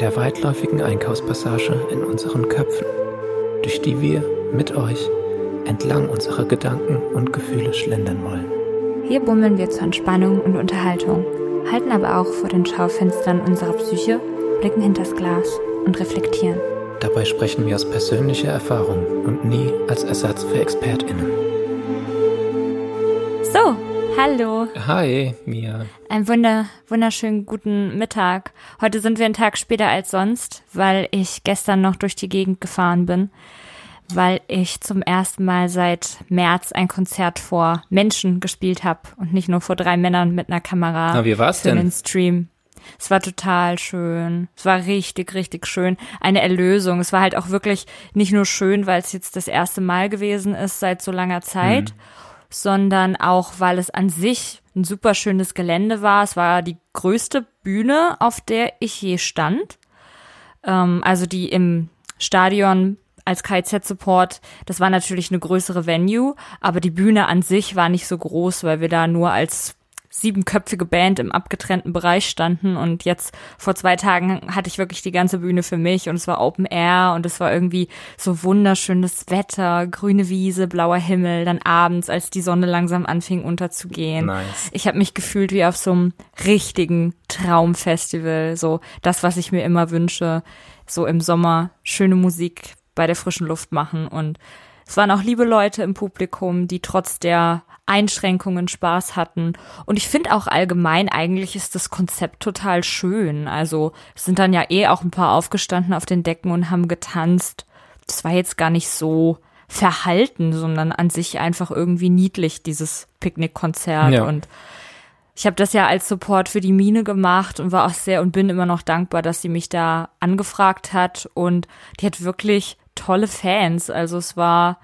der weitläufigen Einkaufspassage in unseren Köpfen, durch die wir mit euch entlang unserer Gedanken und Gefühle schlendern wollen. Hier bummeln wir zur Entspannung und Unterhaltung, halten aber auch vor den Schaufenstern unserer Psyche, blicken hinters Glas und reflektieren. Dabei sprechen wir aus persönlicher Erfahrung und nie als Ersatz für ExpertInnen. Hallo. Hi, Mia. Einen wunder, wunderschönen guten Mittag. Heute sind wir einen Tag später als sonst, weil ich gestern noch durch die Gegend gefahren bin, weil ich zum ersten Mal seit März ein Konzert vor Menschen gespielt habe und nicht nur vor drei Männern mit einer Kamera. Na, wie war's für denn? Den Stream. Es war total schön. Es war richtig, richtig schön. Eine Erlösung. Es war halt auch wirklich nicht nur schön, weil es jetzt das erste Mal gewesen ist seit so langer Zeit, sondern auch, weil es an sich ein super schönes Gelände war. Es war die größte Bühne, auf der ich je stand. Ähm, also die im Stadion als KZ-Support, das war natürlich eine größere Venue, aber die Bühne an sich war nicht so groß, weil wir da nur als siebenköpfige Band im abgetrennten Bereich standen und jetzt vor zwei Tagen hatte ich wirklich die ganze Bühne für mich und es war Open Air und es war irgendwie so wunderschönes Wetter, grüne Wiese, blauer Himmel, dann abends, als die Sonne langsam anfing unterzugehen. Nice. Ich habe mich gefühlt wie auf so einem richtigen Traumfestival, so das, was ich mir immer wünsche, so im Sommer schöne Musik bei der frischen Luft machen und es waren auch liebe Leute im Publikum, die trotz der Einschränkungen Spaß hatten. Und ich finde auch allgemein, eigentlich ist das Konzept total schön. Also sind dann ja eh auch ein paar aufgestanden auf den Decken und haben getanzt. Das war jetzt gar nicht so verhalten, sondern an sich einfach irgendwie niedlich, dieses Picknickkonzert. Ja. Und ich habe das ja als Support für die Mine gemacht und war auch sehr und bin immer noch dankbar, dass sie mich da angefragt hat. Und die hat wirklich tolle Fans. Also es war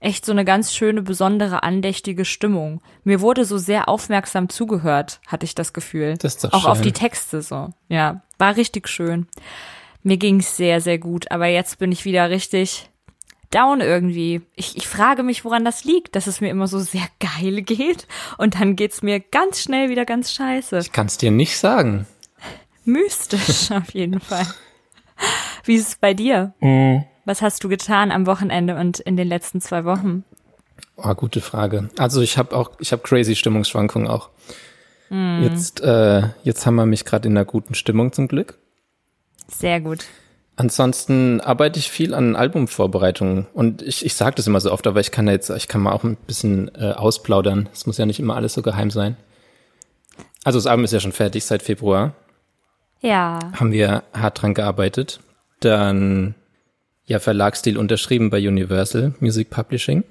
echt so eine ganz schöne, besondere, andächtige Stimmung. Mir wurde so sehr aufmerksam zugehört, hatte ich das Gefühl. Das ist doch Auch auf schön. die Texte so. Ja, war richtig schön. Mir ging's sehr, sehr gut. Aber jetzt bin ich wieder richtig down irgendwie. Ich, ich frage mich, woran das liegt, dass es mir immer so sehr geil geht. Und dann geht's mir ganz schnell wieder ganz scheiße. Ich kann's dir nicht sagen. Mystisch auf jeden Fall. Wie ist es bei dir? Was hast du getan am Wochenende und in den letzten zwei Wochen? Oh, gute Frage. Also ich habe auch, ich habe crazy Stimmungsschwankungen auch. Jetzt, äh, jetzt haben wir mich gerade in einer guten Stimmung zum Glück. Sehr gut. Ansonsten arbeite ich viel an Albumvorbereitungen und ich, ich sage das immer so oft, aber ich kann da jetzt, ich kann mal auch ein bisschen äh, ausplaudern. Es muss ja nicht immer alles so geheim sein. Also das Album ist ja schon fertig seit Februar. Ja. Haben wir hart dran gearbeitet. Dann ja Verlagsstil unterschrieben bei Universal Music Publishing.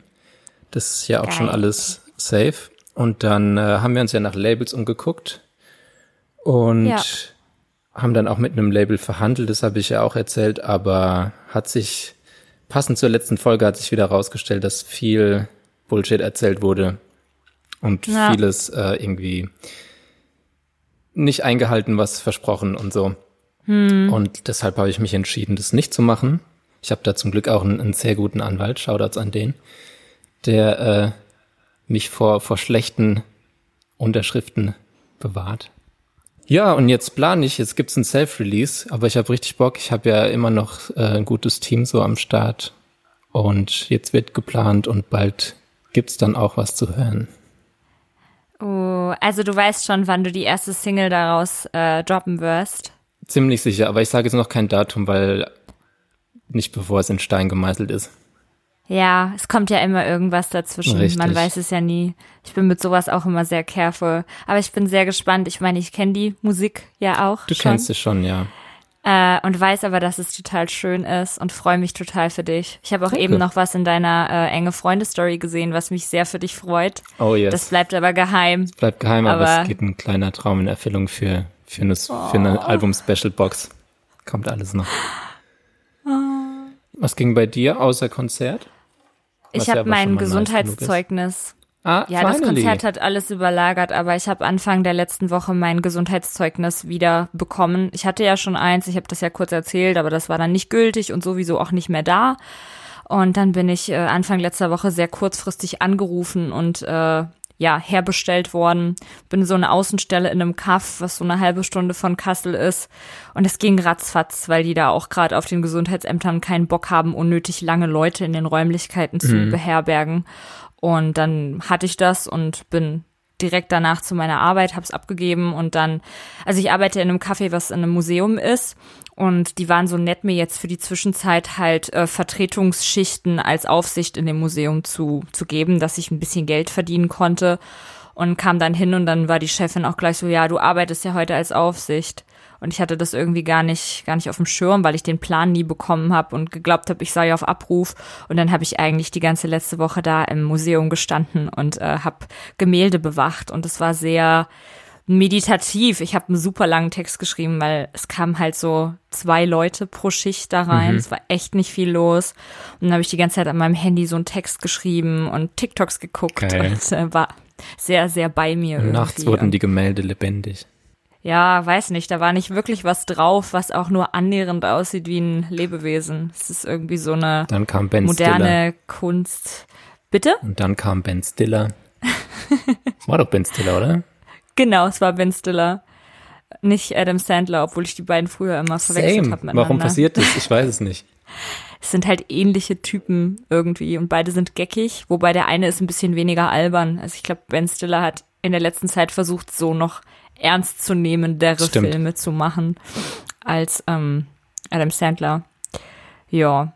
Das ist ja auch Geil. schon alles safe. Und dann äh, haben wir uns ja nach Labels umgeguckt und Ja. haben dann auch mit einem Label verhandelt, das habe ich ja auch erzählt, aber hat sich, passend zur letzten Folge hat sich wieder herausgestellt, dass viel Bullshit erzählt wurde und Ja. vieles äh, irgendwie nicht eingehalten, was versprochen und so. Und deshalb habe ich mich entschieden, das nicht zu machen. Ich habe da zum Glück auch einen, einen sehr guten Anwalt, Shoutouts an den, der äh, mich vor, vor schlechten Unterschriften bewahrt. Ja, und jetzt plane ich, jetzt gibt's ein Self-Release, aber ich habe richtig Bock. Ich habe ja immer noch äh, ein gutes Team so am Start. Und jetzt wird geplant und bald gibt's dann auch was zu hören. Oh, also du weißt schon, wann du die erste Single daraus äh, droppen wirst. Ziemlich sicher, aber ich sage jetzt noch kein Datum, weil nicht bevor es in Stein gemeißelt ist. Ja, es kommt ja immer irgendwas dazwischen. Richtig. Man weiß es ja nie. Ich bin mit sowas auch immer sehr careful. Aber ich bin sehr gespannt. Ich meine, ich kenne die Musik ja auch Du schon. kennst es schon, ja. Äh, und weiß aber, dass es total schön ist und freue mich total für dich. Ich habe auch Danke. eben noch was in deiner äh, enge Freunde-Story gesehen, was mich sehr für dich freut. Oh yes. Das bleibt aber geheim. Bleibt geheim, aber, aber- es geht ein kleiner Traum in Erfüllung für, für eine, für eine Album-Special-Box. Kommt alles noch. Was ging bei dir außer Konzert? Was Ich ja habe aber mein. Gesundheitszeugnis. Ah, Ja, das finally. Konzert hat alles überlagert, aber ich habe Anfang der letzten Woche mein Gesundheitszeugnis wieder bekommen. Ich hatte ja schon eins, ich habe das ja kurz erzählt, aber das war dann nicht gültig und sowieso auch nicht mehr da. Und dann bin ich äh, Anfang letzter Woche sehr kurzfristig angerufen und äh, ja, herbestellt worden. Bin so eine Außenstelle in einem Kaff, was so eine halbe Stunde von Kassel ist. Und es ging ratzfatz, weil die da auch gerade auf den Gesundheitsämtern keinen Bock haben, unnötig lange Leute in den Räumlichkeiten zu Mhm. beherbergen. Und dann hatte ich das und bin direkt danach zu meiner Arbeit, hab's abgegeben und dann, also ich arbeite in einem Café, was in einem Museum ist und die waren so nett, mir jetzt für die Zwischenzeit halt äh, Vertretungsschichten als Aufsicht in dem Museum zu, zu geben, dass ich ein bisschen Geld verdienen konnte und kam dann hin und dann war die Chefin auch gleich so, ja, du arbeitest ja heute als Aufsicht. Und ich hatte das irgendwie gar nicht, gar nicht auf dem Schirm, weil ich den Plan nie bekommen habe und geglaubt habe, ich sei auf Abruf. Und dann habe ich eigentlich die ganze letzte Woche da im Museum gestanden und äh, habe Gemälde bewacht. Und es war sehr meditativ. Ich habe einen super langen Text geschrieben, weil es kamen halt so zwei Leute pro Schicht da rein. Es war echt nicht viel los. Und dann habe ich die ganze Zeit an meinem Handy so einen Text geschrieben und TikToks geguckt Geil. und äh, war sehr, sehr bei mir. Und nachts irgendwie. wurden die Gemälde lebendig. Ja, weiß nicht, da war nicht wirklich was drauf, was auch nur annähernd aussieht wie ein Lebewesen. Es ist irgendwie so eine moderne Kunst. Bitte? Und dann kam Ben Stiller. Das war doch Ben Stiller, oder? Genau, es war Ben Stiller. Nicht Adam Sandler, obwohl ich die beiden früher immer verwechselt habe miteinander. Warum passiert das? Ich weiß es nicht. Es sind halt ähnliche Typen irgendwie und beide sind geckig, wobei der eine ist ein bisschen weniger albern. Also ich glaube, Ben Stiller hat in der letzten Zeit versucht, so noch ernstzunehmendere Stimmt. Filme zu machen als ähm, Adam Sandler. Ja.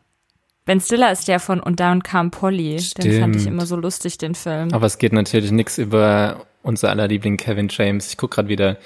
Ben Stiller ist der von Und Down kam Polly. Den fand ich Stimmt. immer so lustig, den Film. Aber es geht natürlich nichts über unser aller Liebling Kevin James. Ich guck gerade wieder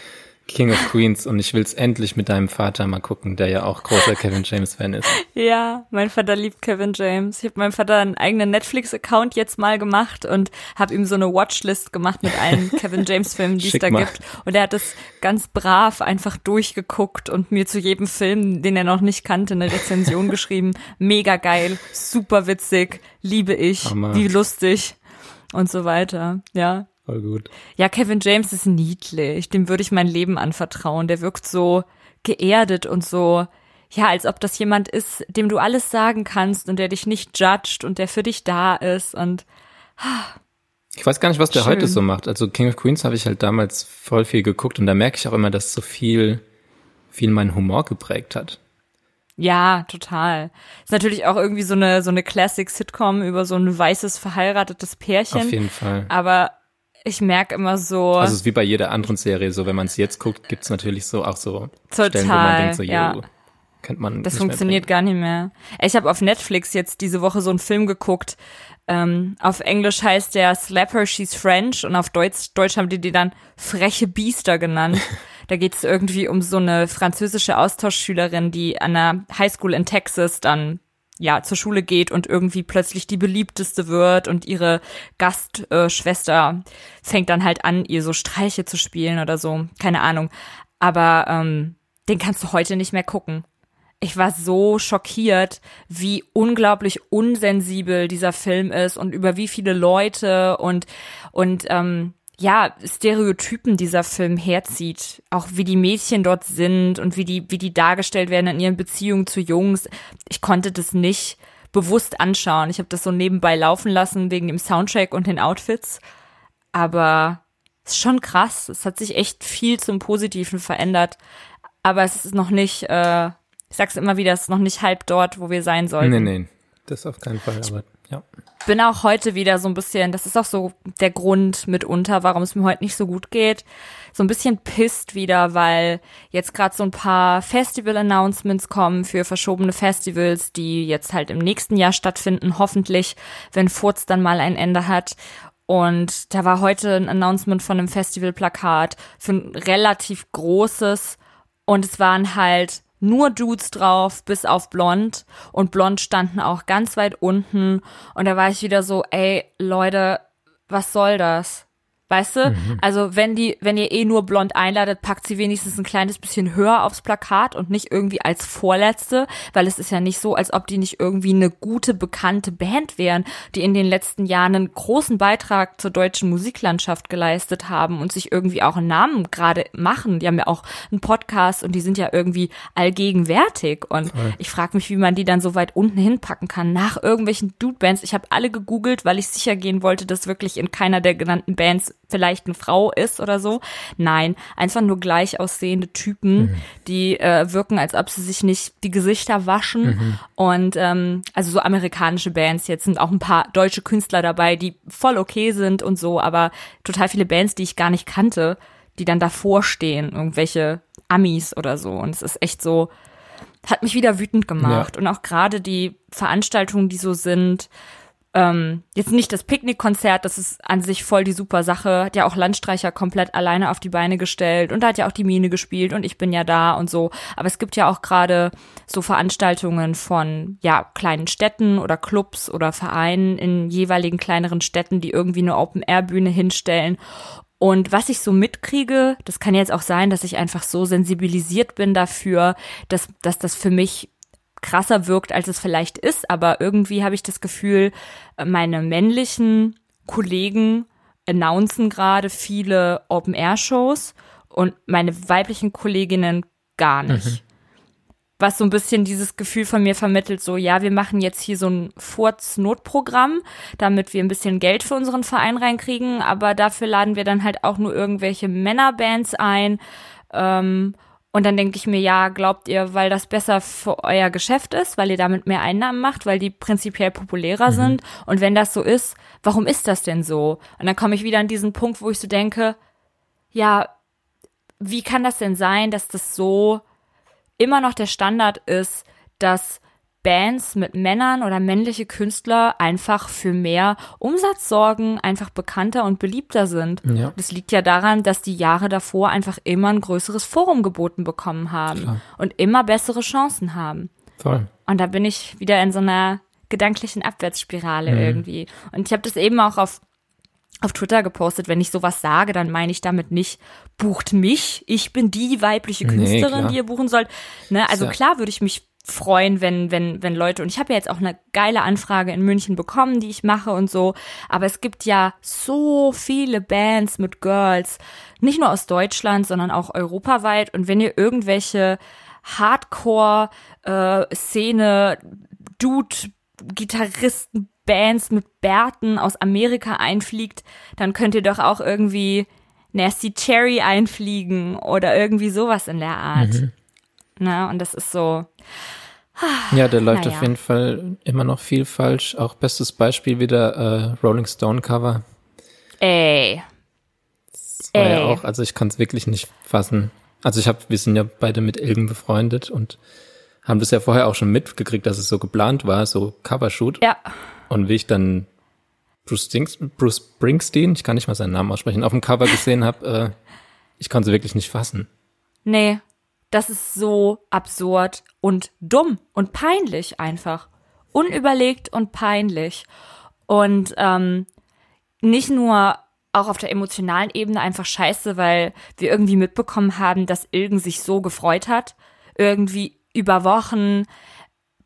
King of Queens und ich will's endlich mit deinem Vater mal gucken, der ja auch großer Kevin James Fan ist. Ja, mein Vater liebt Kevin James. Ich habe meinem Vater einen eigenen Netflix-Account jetzt mal gemacht und habe ihm so eine Watchlist gemacht mit allen Kevin James-Filmen, die es da mal. gibt. Und er hat es ganz brav einfach durchgeguckt und mir zu jedem Film, den er noch nicht kannte, eine Rezension geschrieben. Mega geil, super witzig, liebe ich, Hammer. wie lustig und so weiter. Ja. Voll gut. Ja, Kevin James ist niedlich. Dem würde ich mein Leben anvertrauen. Der wirkt so geerdet und so, ja, als ob das jemand ist, dem du alles sagen kannst und der dich nicht judgt und der für dich da ist und Ich weiß gar nicht, was der Schön. heute so macht. Also King of Queens habe ich halt damals voll viel geguckt und da merke ich auch immer, dass so viel, viel meinen Humor geprägt hat. ja, total. Ist natürlich auch irgendwie so eine, so eine Classic-Sitcom über so ein weißes verheiratetes Auf Pärchen. jeden Fall. Aber ich merke immer so, Also es ist wie bei jeder anderen Serie so, wenn man es jetzt guckt, gibt's natürlich so auch so Total, Stellen, wo man denkt so, ja. kennt man Das funktioniert gar nicht mehr. Ich habe auf Netflix jetzt diese Woche so einen Film geguckt. Ähm, auf Englisch heißt der Slapper, She's French und auf Deutsch, Deutsch haben die die dann freche Biester genannt. da geht es irgendwie um so eine französische Austauschschülerin, die an einer Highschool in Texas dann ja zur Schule geht und irgendwie plötzlich die beliebteste wird und ihre Gastschwester fängt dann halt an, ihr so Streiche zu spielen oder so. Keine Ahnung. Aber ähm, den kannst du heute nicht mehr gucken. Ich war so schockiert, wie unglaublich unsensibel dieser Film ist und über wie viele Leute und und ähm, ja Stereotypen dieser Film herzieht, auch wie die Mädchen dort sind und wie die wie die dargestellt werden in ihren Beziehungen zu Jungs. Ich konnte das nicht bewusst anschauen. Ich habe das so nebenbei laufen lassen wegen dem Soundtrack und den Outfits, aber es ist schon krass. Es hat sich echt viel zum Positiven verändert, aber es ist noch nicht. Äh, ich sag's immer wieder, es ist noch nicht halb dort, wo wir sein sollten. Nee, nee, das auf keinen Fall, aber ja. Bin auch heute wieder so ein bisschen, das ist auch so der Grund mitunter, warum es mir heute nicht so gut geht. So ein bisschen pisst wieder, weil jetzt gerade so ein paar Festival-Announcements kommen für verschobene Festivals, die jetzt halt im nächsten Jahr stattfinden, hoffentlich, wenn Furz dann mal ein Ende hat. Und da war heute ein Announcement von einem Festivalplakat für ein relativ großes und es waren halt nur Dudes drauf, bis auf Blond. Und Blond standen auch ganz weit unten. Und da war ich wieder so, ey, Leute, was soll das? Weißt du? Mhm. Also wenn die, wenn ihr eh nur blond einladet, packt sie wenigstens ein kleines bisschen höher aufs Plakat und nicht irgendwie als vorletzte, weil es ist ja nicht so, als ob die nicht irgendwie eine gute, bekannte Band wären, die in den letzten Jahren einen großen Beitrag zur deutschen Musiklandschaft geleistet haben und sich irgendwie auch einen Namen gerade machen. Die haben ja auch einen Podcast und die sind ja irgendwie allgegenwärtig. Und Voll. ich frage mich, wie man die dann so weit unten hinpacken kann, nach irgendwelchen Dude-Bands. Ich habe alle gegoogelt, weil ich sicher gehen wollte, dass wirklich in keiner der genannten Bands vielleicht eine Frau ist oder so. Nein, einfach nur gleich aussehende Typen, mhm. die äh, wirken, als ob sie sich nicht die Gesichter waschen. Mhm. Und ähm, also so amerikanische Bands, jetzt sind auch ein paar deutsche Künstler dabei, die voll okay sind und so, aber total viele Bands, die ich gar nicht kannte, die dann davor stehen, irgendwelche Amis oder so. Und es ist echt so, hat mich wieder wütend gemacht. Ja. Und auch gerade die Veranstaltungen, die so sind, ähm, jetzt nicht das Picknickkonzert, das ist an sich voll die super Sache. Hat ja auch Landstreicher komplett alleine auf die Beine gestellt und da hat ja auch die Mine gespielt und ich bin ja da und so. Aber es gibt ja auch gerade so Veranstaltungen von ja kleinen Städten oder Clubs oder Vereinen in jeweiligen kleineren Städten, die irgendwie eine Open-Air-Bühne hinstellen und was ich so mitkriege, das kann jetzt auch sein, dass ich einfach so sensibilisiert bin dafür, dass, dass das für mich krasser wirkt, als es vielleicht ist, aber irgendwie habe ich das Gefühl, meine männlichen Kollegen announcen gerade viele Open-Air-Shows und meine weiblichen Kolleginnen gar nicht. Mhm. Was so ein bisschen dieses Gefühl von mir vermittelt, so, ja, wir machen jetzt hier so ein Furz-Notprogramm, damit wir ein bisschen Geld für unseren Verein reinkriegen, aber dafür laden wir dann halt auch nur irgendwelche Männerbands ein, ähm, und dann denke ich mir, ja, glaubt ihr, weil das besser für euer Geschäft ist, weil ihr damit mehr Einnahmen macht, weil die prinzipiell populärer mhm. sind? Und wenn das so ist, warum ist das denn so? Und dann komme ich wieder an diesen Punkt, wo ich so denke, ja, wie kann das denn sein, dass das so immer noch der Standard ist, dass Bands mit Männern oder männliche Künstler einfach für mehr Umsatz sorgen, einfach bekannter und beliebter sind. Ja. Das liegt ja daran, dass die Jahre davor einfach immer ein größeres Forum geboten bekommen haben Klar. und immer bessere Chancen haben. Voll. Und da bin ich wieder in so einer gedanklichen Abwärtsspirale mhm. irgendwie. Und ich habe das eben auch auf auf Twitter gepostet, wenn ich sowas sage, dann meine ich damit nicht, bucht mich, ich bin die weibliche Künstlerin, nee, die ihr buchen sollt. Ne? Also ja. klar würde ich mich freuen, wenn, wenn, wenn Leute, und ich habe ja jetzt auch eine geile Anfrage in München bekommen, die ich mache und so, aber es gibt ja so viele Bands mit Girls, nicht nur aus Deutschland, sondern auch europaweit und wenn ihr irgendwelche Hardcore-Szene, äh, Dude, Gitarristen, Bands mit Bärten aus Amerika einfliegt, dann könnt ihr doch auch irgendwie Nasty Cherry einfliegen oder irgendwie sowas in der Art. Mhm. Na, und das ist so, ja, der läuft naja. auf jeden Fall immer noch viel falsch. Auch bestes Beispiel wieder äh, Rolling Stone Cover. Ey. Das war Ey. ja auch, also ich kann es wirklich nicht fassen. Also ich habe, wir sind ja beide mit Ilgen befreundet und haben das ja vorher auch schon mitgekriegt, dass es so geplant war, so Covershoot. Ja. Und wie ich dann Bruce, Stings, Bruce Springsteen, ich kann nicht mal seinen Namen aussprechen, auf dem Cover gesehen habe, äh, ich konnte sie wirklich nicht fassen. Nee, das ist so absurd und dumm und peinlich einfach. Unüberlegt und peinlich. Und ähm, nicht nur auch auf der emotionalen Ebene einfach scheiße, weil wir irgendwie mitbekommen haben, dass Ilgen sich so gefreut hat, irgendwie über Wochen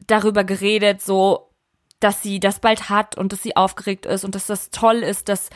darüber geredet, so dass sie das bald hat und dass sie aufgeregt ist und dass das toll ist, dass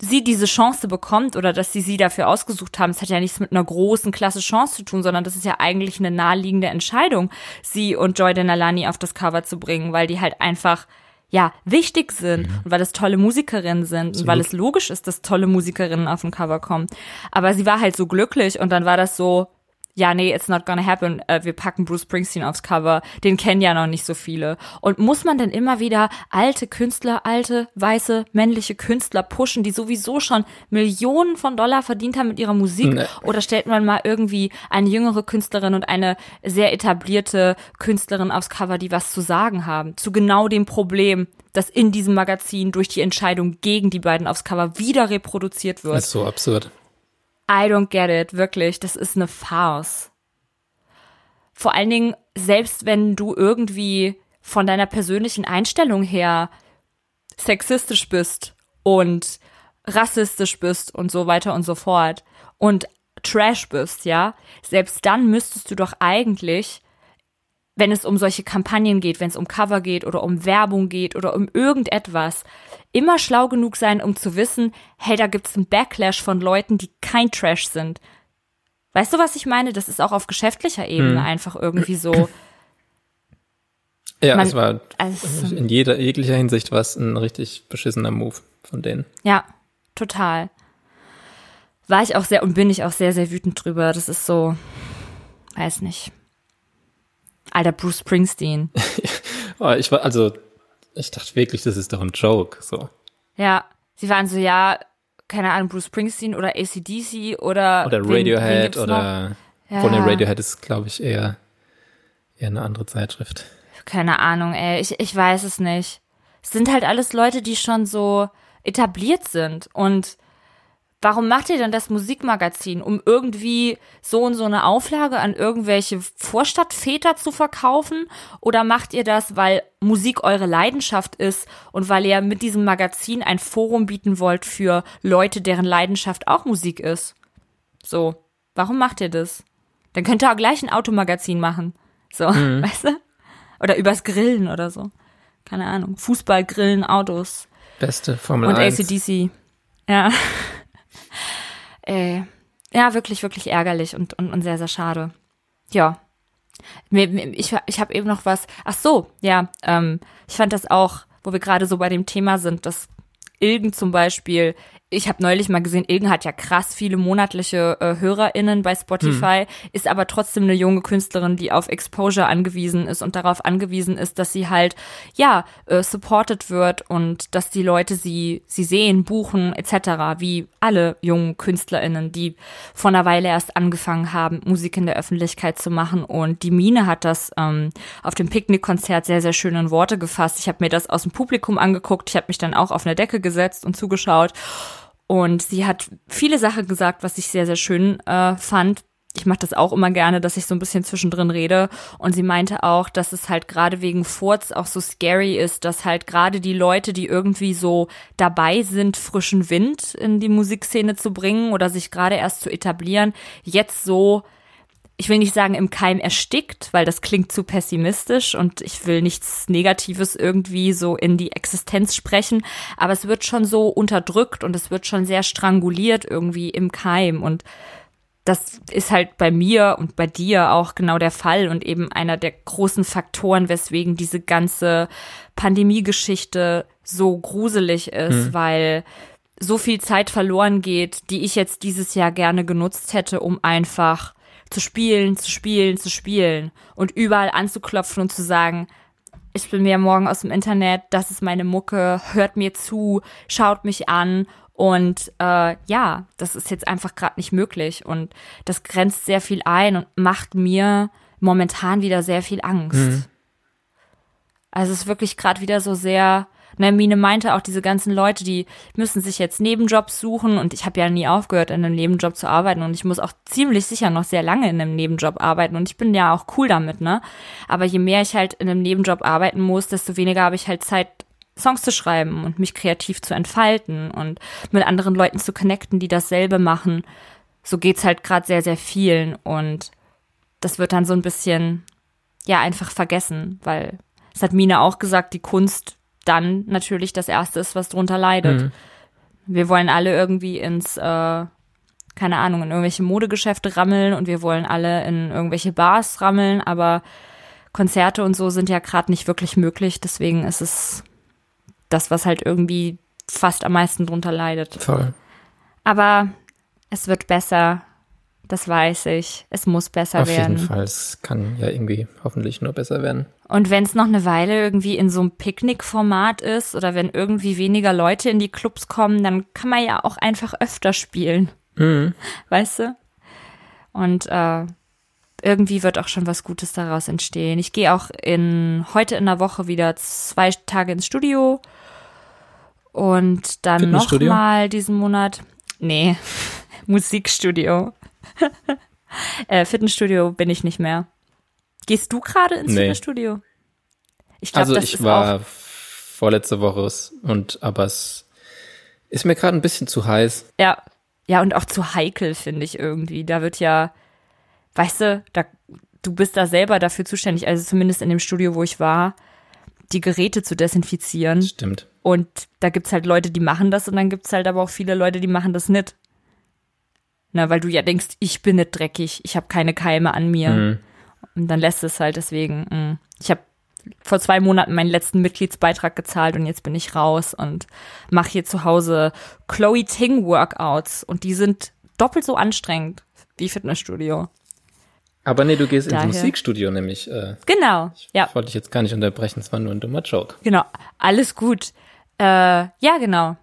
sie diese Chance bekommt oder dass sie sie dafür ausgesucht haben, es hat ja nichts mit einer großen Klasse Chance zu tun, sondern das ist ja eigentlich eine naheliegende Entscheidung, sie und Joy Denalani auf das Cover zu bringen, weil die halt einfach ja, wichtig sind mhm. und weil es tolle Musikerinnen sind Absolut. und weil es logisch ist, dass tolle Musikerinnen auf dem Cover kommen. Aber sie war halt so glücklich und dann war das so, ja, nee, it's not gonna happen, äh, wir packen Bruce Springsteen aufs Cover, den kennen ja noch nicht so viele. Und muss man denn immer wieder alte Künstler, alte, weiße, männliche Künstler pushen, die sowieso schon Millionen von Dollar verdient haben mit ihrer Musik? Nee. Oder stellt man mal irgendwie eine jüngere Künstlerin und eine sehr etablierte Künstlerin aufs Cover, die was zu sagen haben? Zu genau dem Problem, das in diesem Magazin durch die Entscheidung gegen die beiden aufs Cover wieder reproduziert wird. Das ist so absurd. I don't get it, wirklich. Das ist eine Farce. Vor allen Dingen, selbst wenn du irgendwie von deiner persönlichen Einstellung her sexistisch bist und rassistisch bist und so weiter und so fort und Trash bist, ja, selbst dann müsstest du doch eigentlich, wenn es um solche Kampagnen geht, wenn es um Cover geht oder um Werbung geht oder um irgendetwas, immer schlau genug sein, um zu wissen, hey, da gibt's einen Backlash von Leuten, die kein Trash sind. Weißt du, was ich meine? Das ist auch auf geschäftlicher Ebene hm. einfach irgendwie so. Ja, Man, es war also, in jeder jeglicher Hinsicht was ein richtig beschissener Move von denen. Ja, total. War ich auch sehr und bin ich auch sehr, sehr wütend drüber. Das ist so, weiß nicht. Alter, Bruce Springsteen. oh, ich war, also, ich dachte wirklich, das ist doch ein Joke, so. Ja, sie waren so, ja, keine Ahnung, Bruce Springsteen oder ACDC oder. Oder Radiohead wen, wen oder. Ja. Von der Radiohead ist, glaube ich, eher, eher eine andere Zeitschrift. Keine Ahnung, ey. Ich, ich weiß es nicht. Es sind halt alles Leute, die schon so etabliert sind. Und warum macht ihr denn das Musikmagazin? Um irgendwie so und so eine Auflage an irgendwelche Vorstadtväter zu verkaufen? Oder macht ihr das, weil Musik eure Leidenschaft ist und weil ihr mit diesem Magazin ein Forum bieten wollt für Leute, deren Leidenschaft auch Musik ist? So, warum macht ihr das? Dann könnt ihr auch gleich ein Automagazin machen. So, mhm. weißt du? Oder übers Grillen oder so. Keine Ahnung. Fußball, Grillen, Autos. Beste Formel Und 1. ACDC. Ja. Äh, ja, wirklich, wirklich ärgerlich und, und, und sehr, sehr schade. Ja. Ich, ich habe eben noch was. Ach so, ja. Ähm, ich fand das auch, wo wir gerade so bei dem Thema sind, dass Ilgen zum Beispiel ich habe neulich mal gesehen, Ilgen hat ja krass viele monatliche äh, HörerInnen bei Spotify, hm. ist aber trotzdem eine junge Künstlerin, die auf Exposure angewiesen ist und darauf angewiesen ist, dass sie halt, ja, äh, supported wird und dass die Leute sie, sie sehen, buchen, etc., wie alle jungen KünstlerInnen, die vor einer Weile erst angefangen haben, Musik in der Öffentlichkeit zu machen. Und die Mine hat das ähm, auf dem Picknickkonzert sehr, sehr schön in Worte gefasst. Ich habe mir das aus dem Publikum angeguckt, ich habe mich dann auch auf eine Decke gesetzt und zugeschaut. Und sie hat viele Sachen gesagt, was ich sehr, sehr schön äh, fand. Ich mache das auch immer gerne, dass ich so ein bisschen zwischendrin rede. Und sie meinte auch, dass es halt gerade wegen Furz auch so scary ist, dass halt gerade die Leute, die irgendwie so dabei sind, frischen Wind in die Musikszene zu bringen oder sich gerade erst zu etablieren, jetzt so ich will nicht sagen im Keim erstickt, weil das klingt zu pessimistisch und ich will nichts Negatives irgendwie so in die Existenz sprechen, aber es wird schon so unterdrückt und es wird schon sehr stranguliert irgendwie im Keim und das ist halt bei mir und bei dir auch genau der Fall und eben einer der großen Faktoren, weswegen diese ganze Pandemiegeschichte so gruselig ist, mhm. weil so viel Zeit verloren geht, die ich jetzt dieses Jahr gerne genutzt hätte, um einfach zu spielen, zu spielen, zu spielen und überall anzuklopfen und zu sagen, ich bin mir morgen aus dem Internet, das ist meine Mucke, hört mir zu, schaut mich an und äh, ja, das ist jetzt einfach gerade nicht möglich und das grenzt sehr viel ein und macht mir momentan wieder sehr viel Angst. Mhm. Also es ist wirklich gerade wieder so sehr Ne, Mine meinte auch, diese ganzen Leute, die müssen sich jetzt Nebenjobs suchen und ich habe ja nie aufgehört, in einem Nebenjob zu arbeiten und ich muss auch ziemlich sicher noch sehr lange in einem Nebenjob arbeiten und ich bin ja auch cool damit, ne? Aber je mehr ich halt in einem Nebenjob arbeiten muss, desto weniger habe ich halt Zeit, Songs zu schreiben und mich kreativ zu entfalten und mit anderen Leuten zu connecten, die dasselbe machen. So geht's halt gerade sehr, sehr vielen und das wird dann so ein bisschen, ja, einfach vergessen, weil es hat Mine auch gesagt, die Kunst dann natürlich das Erste ist, was drunter leidet. Mhm. Wir wollen alle irgendwie ins, äh, keine Ahnung, in irgendwelche Modegeschäfte rammeln und wir wollen alle in irgendwelche Bars rammeln, aber Konzerte und so sind ja gerade nicht wirklich möglich. Deswegen ist es das, was halt irgendwie fast am meisten drunter leidet. Voll. Aber es wird besser. Das weiß ich. Es muss besser Auf werden. Auf jeden Fall. Es kann ja irgendwie hoffentlich nur besser werden. Und wenn es noch eine Weile irgendwie in so einem Picknickformat ist oder wenn irgendwie weniger Leute in die Clubs kommen, dann kann man ja auch einfach öfter spielen. Mhm. Weißt du? Und äh, irgendwie wird auch schon was Gutes daraus entstehen. Ich gehe auch in heute in der Woche wieder zwei Tage ins Studio und dann noch mal diesen Monat. Nee, Musikstudio. äh, Fitnessstudio bin ich nicht mehr. Gehst du gerade ins nee. Fitnessstudio? Ich glaub, also ich war vorletzte Woche und aber es Ist mir gerade ein bisschen zu heiß. Ja. Ja, und auch zu heikel, finde ich irgendwie. Da wird ja, weißt du, da, du bist da selber dafür zuständig, also zumindest in dem Studio, wo ich war, die Geräte zu desinfizieren. Stimmt. Und da gibt's halt Leute, die machen das und dann gibt's halt aber auch viele Leute, die machen das nicht. Na, weil du ja denkst, ich bin nicht dreckig, ich habe keine Keime an mir. Mhm. Und dann lässt es halt deswegen. mh. Ich habe vor zwei Monaten meinen letzten Mitgliedsbeitrag gezahlt und jetzt bin ich raus und mache hier zu Hause Chloe Ting Workouts und die sind doppelt so anstrengend wie Fitnessstudio. Aber nee, du gehst Daher. ins Musikstudio nämlich. Äh, Genau, ja, Wollte ich jetzt gar nicht unterbrechen, es war nur ein dummer Joke. genau, alles gut. Äh, ja, genau.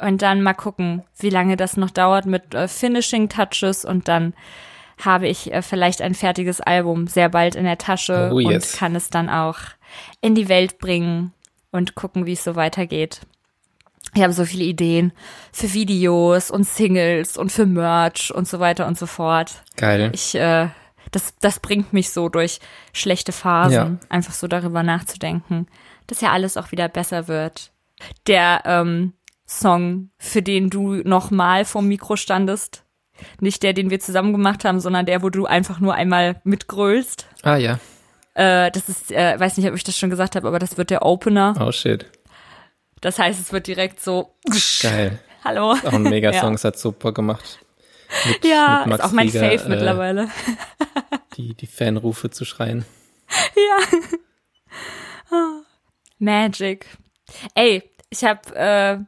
Und dann mal gucken, wie lange das noch dauert mit äh, Finishing Touches und dann habe ich äh, vielleicht ein fertiges Album sehr bald in der Tasche Oh, yes. und kann es dann auch in die Welt bringen und gucken, wie es so weitergeht. Ich habe so viele Ideen für Videos und Singles und für Merch und so weiter und so fort. Geil. Ich, äh, das, das bringt mich so durch schlechte Phasen, Ja. einfach so darüber nachzudenken, dass ja alles auch wieder besser wird. Der ähm, Song, für den du nochmal vom Mikro standest, nicht der, den wir zusammen gemacht haben, sondern der, wo du einfach nur einmal mitgrölst. ah ja. Äh, das ist, äh, weiß nicht, ob ich das schon gesagt habe, aber das wird der Opener. Oh shit. Das heißt, es wird direkt so, Geil. hallo. Auch ein Megasong, Ja. es hat super gemacht. Mit, Ja, mit ist auch mein Rieger, Fave äh, mittlerweile. Die, die Fanrufe zu schreien. Magic. Ey, ich habe äh,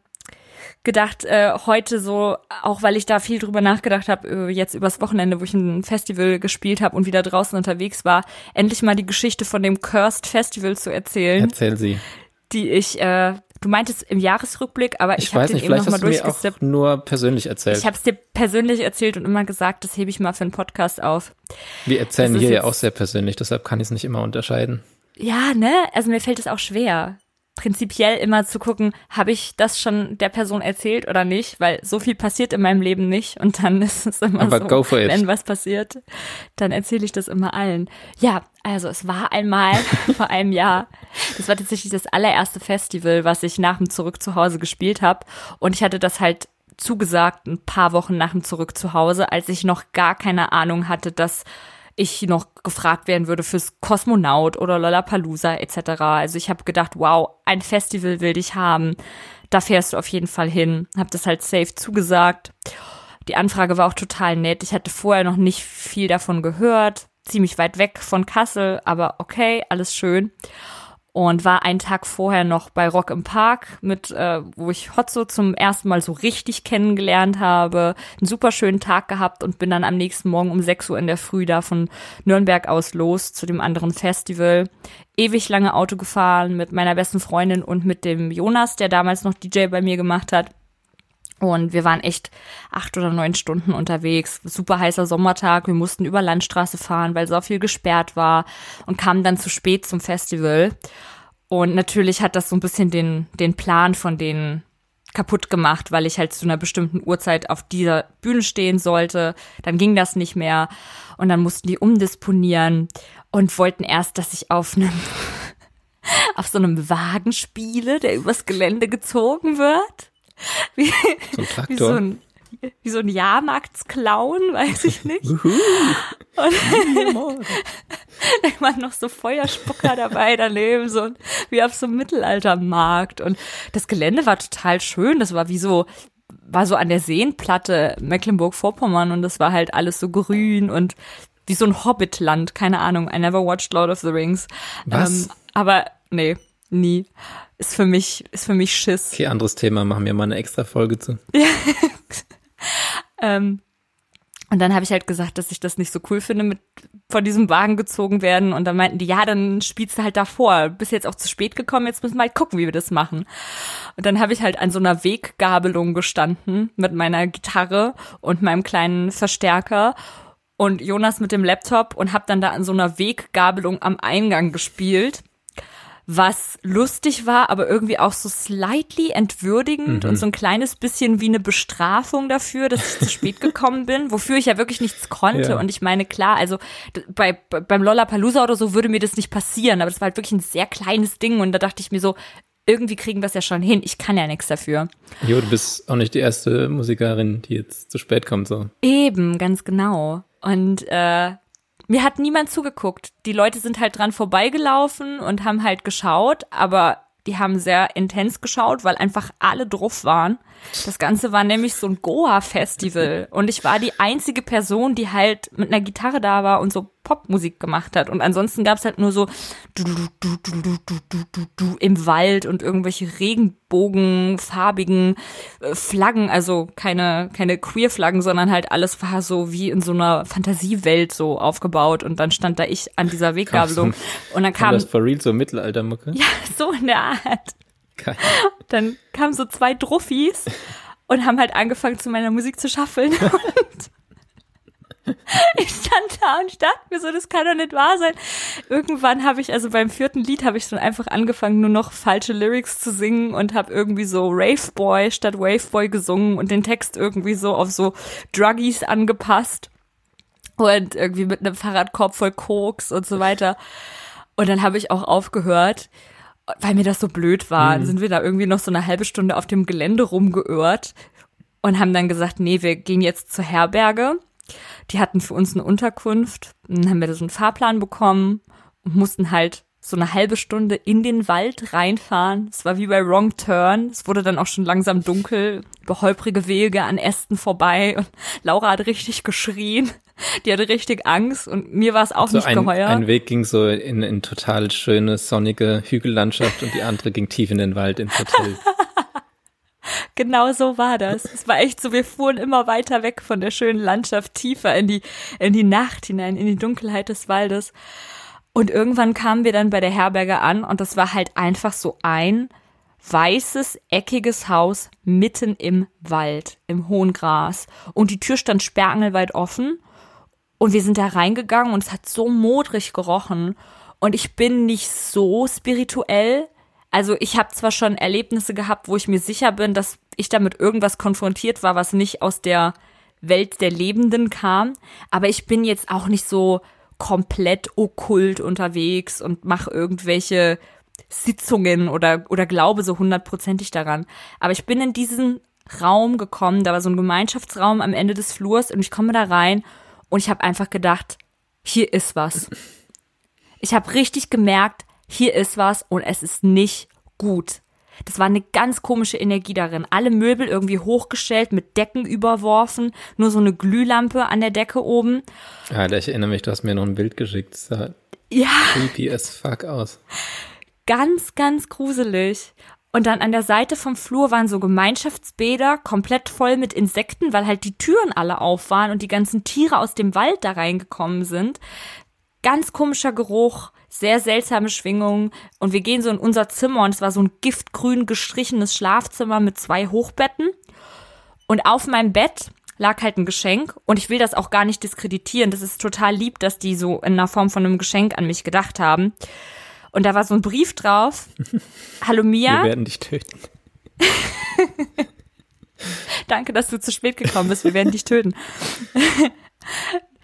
gedacht, äh, heute so, auch weil ich da viel drüber nachgedacht habe, äh, jetzt übers Wochenende, wo ich ein Festival gespielt habe und wieder draußen unterwegs war, endlich mal die Geschichte von dem Cursed Festival zu erzählen, Erzähl sie. die ich, äh, du meintest im Jahresrückblick, aber ich, Ich habe weiß den nicht, eben vielleicht nochmal auch nur persönlich erzählt. Ich habe es dir persönlich erzählt und immer gesagt, das hebe ich mal für einen Podcast auf. Wir erzählen hier ja auch sehr persönlich, deshalb kann ich es nicht immer unterscheiden. Ja, ne? Also mir fällt es auch schwer, prinzipiell immer zu gucken, habe ich das schon der Person erzählt oder nicht, weil so viel passiert in meinem Leben nicht und dann ist es immer Aber so, go for it. wenn was passiert, dann erzähle ich das immer allen. Ja, also es war einmal vor einem Jahr, das war tatsächlich das allererste Festival, was ich nach dem Zurück zu Hause gespielt habe und ich hatte das halt zugesagt ein paar Wochen nach dem Zurück zu Hause, als ich noch gar keine Ahnung hatte, dass ich noch gefragt werden würde fürs Kosmonaut oder Lollapalooza etc. Also ich habe gedacht, wow, ein Festival will dich haben. Da fährst du auf jeden Fall hin. Hab das halt safe zugesagt. Die Anfrage war auch total nett. Ich hatte vorher noch nicht viel davon gehört. Ziemlich weit weg von Kassel, aber okay, alles schön. Und war einen Tag vorher noch bei Rock im Park, mit, äh, wo ich Hotzo zum ersten Mal so richtig kennengelernt habe. Einen super schönen Tag gehabt und bin dann am nächsten Morgen um 6 Uhr in der Früh da von Nürnberg aus los zu dem anderen Festival. Ewig lange Auto gefahren mit meiner besten Freundin und mit dem Jonas, der damals noch DJ bei mir gemacht hat. Und wir waren echt acht oder neun Stunden unterwegs. Super heißer Sommertag. Wir mussten über Landstraße fahren, weil so viel gesperrt war und kamen dann zu spät zum Festival. Und natürlich hat das so ein bisschen den, den Plan von denen kaputt gemacht, weil ich halt zu einer bestimmten Uhrzeit auf dieser Bühne stehen sollte. Dann ging das nicht mehr. Und dann mussten die umdisponieren und wollten erst, dass ich auf einem auf so einem Wagen spiele, der übers Gelände gezogen wird. Wie, So ein wie Traktor. so ein, wie so ein Jahrmarktsclown, weiß ich nicht. Und da waren noch so Feuerspucker dabei daneben, so wie auf so einem Mittelaltermarkt. Und das Gelände war total schön. Das war wie so, war so an der Seenplatte Mecklenburg-Vorpommern und das war halt alles so grün und wie so ein Hobbitland, keine Ahnung. I never watched Lord of the Rings. Was? Ähm, aber nee, nie. Ist für mich, ist für mich Schiss. Okay, anderes Thema, machen wir mal eine extra Folge zu. Ähm, und dann habe ich halt gesagt, dass ich das nicht so cool finde, mit von diesem Wagen gezogen werden. Und dann meinten die, ja, dann spielst du halt davor. Bist jetzt auch zu spät gekommen, jetzt müssen wir halt gucken, wie wir das machen. Und dann habe ich halt an so einer Weggabelung gestanden mit meiner Gitarre und meinem kleinen Verstärker und Jonas mit dem Laptop und habe dann da an so einer Weggabelung am Eingang gespielt was lustig war, aber irgendwie auch so slightly entwürdigend und so ein kleines bisschen wie eine Bestrafung dafür, dass ich zu spät gekommen bin, wofür ich ja wirklich nichts konnte. Ja. Und ich meine, klar, also bei- beim Lollapalooza oder so würde mir das nicht passieren, aber das war halt wirklich ein sehr kleines Ding und da dachte ich mir so, irgendwie kriegen wir es ja schon hin. Ich kann ja nichts dafür. Jo, du bist auch nicht die erste Musikerin, die jetzt zu spät kommt, so. Eben, ganz genau. Und äh, mir hat niemand zugeguckt. Die Leute sind halt dran vorbeigelaufen und haben halt geschaut, aber die haben sehr intens geschaut, weil einfach alle drauf waren. Das Ganze war nämlich so ein Goa-Festival und ich war die einzige Person, die halt mit einer Gitarre da war und so Popmusik gemacht hat. Und ansonsten gab's halt nur so du, du, du, du, du, du, du, du, du, im Wald und irgendwelche regenbogenfarbigen äh, Flaggen, also keine, keine Queer-Flaggen, sondern halt alles war so wie in so einer Fantasiewelt so aufgebaut und dann stand da ich an dieser Weggabelung und dann kam. das for real so Mittelaltermucke? Ja, so in der Art. Geil. Dann kamen so zwei Druffis und haben halt angefangen zu meiner Musik zu schaffeln und ich stand da und dachte mir so, das kann doch nicht wahr sein. Irgendwann habe ich, also beim vierten Lied habe ich dann einfach angefangen, nur noch falsche Lyrics zu singen und habe irgendwie so Rave Boy statt Wave Boy gesungen und den Text irgendwie so auf so Druggies angepasst und irgendwie mit einem Fahrradkorb voll Koks und so weiter. Und dann habe ich auch aufgehört, weil mir das so blöd war. Dann sind wir da irgendwie noch so eine halbe Stunde auf dem Gelände rumgeirrt und haben dann gesagt, nee, wir gehen jetzt zur Herberge. Die hatten für uns eine Unterkunft. Dann haben wir so einen Fahrplan bekommen und mussten halt so eine halbe Stunde in den Wald reinfahren. Es war wie bei Wrong Turn. Es wurde dann auch schon langsam dunkel, über holprige Wege an Ästen vorbei und Laura hat richtig geschrien. Die hatte richtig Angst und mir war es auch So nicht ein, geheuer. ein Weg ging so in, in total schöne, sonnige Hügellandschaft und die andere ging tief in den Wald ins Hotel. Genau so war das. Es war echt so, wir fuhren immer weiter weg von der schönen Landschaft, tiefer in die, in die Nacht hinein, in die Dunkelheit des Waldes. Und irgendwann kamen wir dann bei der Herberge an und das war halt einfach so ein weißes, eckiges Haus mitten im Wald, im hohen Gras. Und die Tür stand sperrangelweit offen und wir sind da reingegangen und es hat so modrig gerochen. Und ich bin nicht so spirituell. Also ich habe zwar schon Erlebnisse gehabt, wo ich mir sicher bin, dass ich damit irgendwas konfrontiert war, was nicht aus der Welt der Lebenden kam, aber ich bin jetzt auch nicht so komplett okkult unterwegs und mache irgendwelche Sitzungen oder, oder glaube so hundertprozentig daran. Aber ich bin in diesen Raum gekommen, da war so ein Gemeinschaftsraum am Ende des Flurs und ich komme da rein und ich habe einfach gedacht, hier ist was. Ich habe richtig gemerkt, hier ist was und es ist nicht gut. Das war eine ganz komische Energie darin. Alle Möbel irgendwie hochgestellt, mit Decken überworfen, nur so eine Glühlampe an der Decke oben. Alter, ich erinnere mich, du hast mir noch ein Bild geschickt. Das sah Ja, creepy as fuck aus. ganz, ganz gruselig. Und dann an der Seite vom Flur waren so Gemeinschaftsbäder, komplett voll mit Insekten, weil halt die Türen alle auf waren und die ganzen Tiere aus dem Wald da reingekommen sind. Ganz komischer Geruch, sehr seltsame Schwingungen. Und wir gehen so in unser Zimmer und es war so ein giftgrün gestrichenes Schlafzimmer mit zwei Hochbetten. Und auf meinem Bett lag halt ein Geschenk und ich will das auch gar nicht diskreditieren. Das ist total lieb, dass die so in einer Form von einem Geschenk an mich gedacht haben. Und da war so ein Brief drauf. Hallo Mia. Wir werden dich töten. Danke, dass du zu spät gekommen bist. Wir werden dich töten.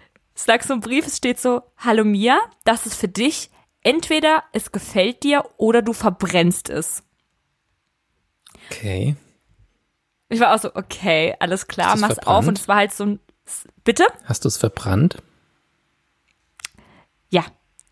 Es lag so ein Brief, es steht so, Hallo Mia, das ist für dich. Entweder es gefällt dir oder du verbrennst es. Okay. Ich war auch so, okay, alles klar, mach's verbrannt? auf. Und es war halt so ein, bitte? Hast du es verbrannt? Ja,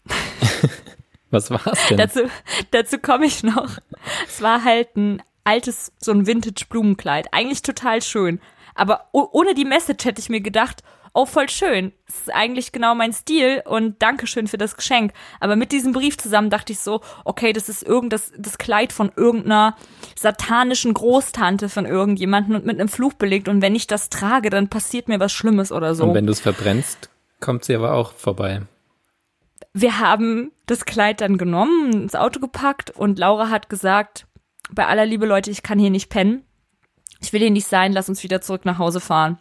Was war's denn? dazu, dazu komme ich noch. Es war halt ein altes, so ein Vintage-Blumenkleid. Eigentlich total schön. Aber ohne die Message hätte ich mir gedacht, oh, voll schön. Das ist eigentlich genau mein Stil und Dankeschön für das Geschenk. Aber mit diesem Brief zusammen dachte ich so, okay, das ist irgend das, das Kleid von irgendeiner satanischen Großtante von irgendjemandem und mit einem Fluch belegt. Und wenn ich das trage, dann passiert mir was Schlimmes oder so. Und wenn du es verbrennst, kommt sie aber auch vorbei. wir haben das Kleid dann genommen, ins Auto gepackt und Laura hat gesagt, bei aller Liebe Leute, ich kann hier nicht pennen. Ich will hier nicht sein, lass uns wieder zurück nach Hause fahren.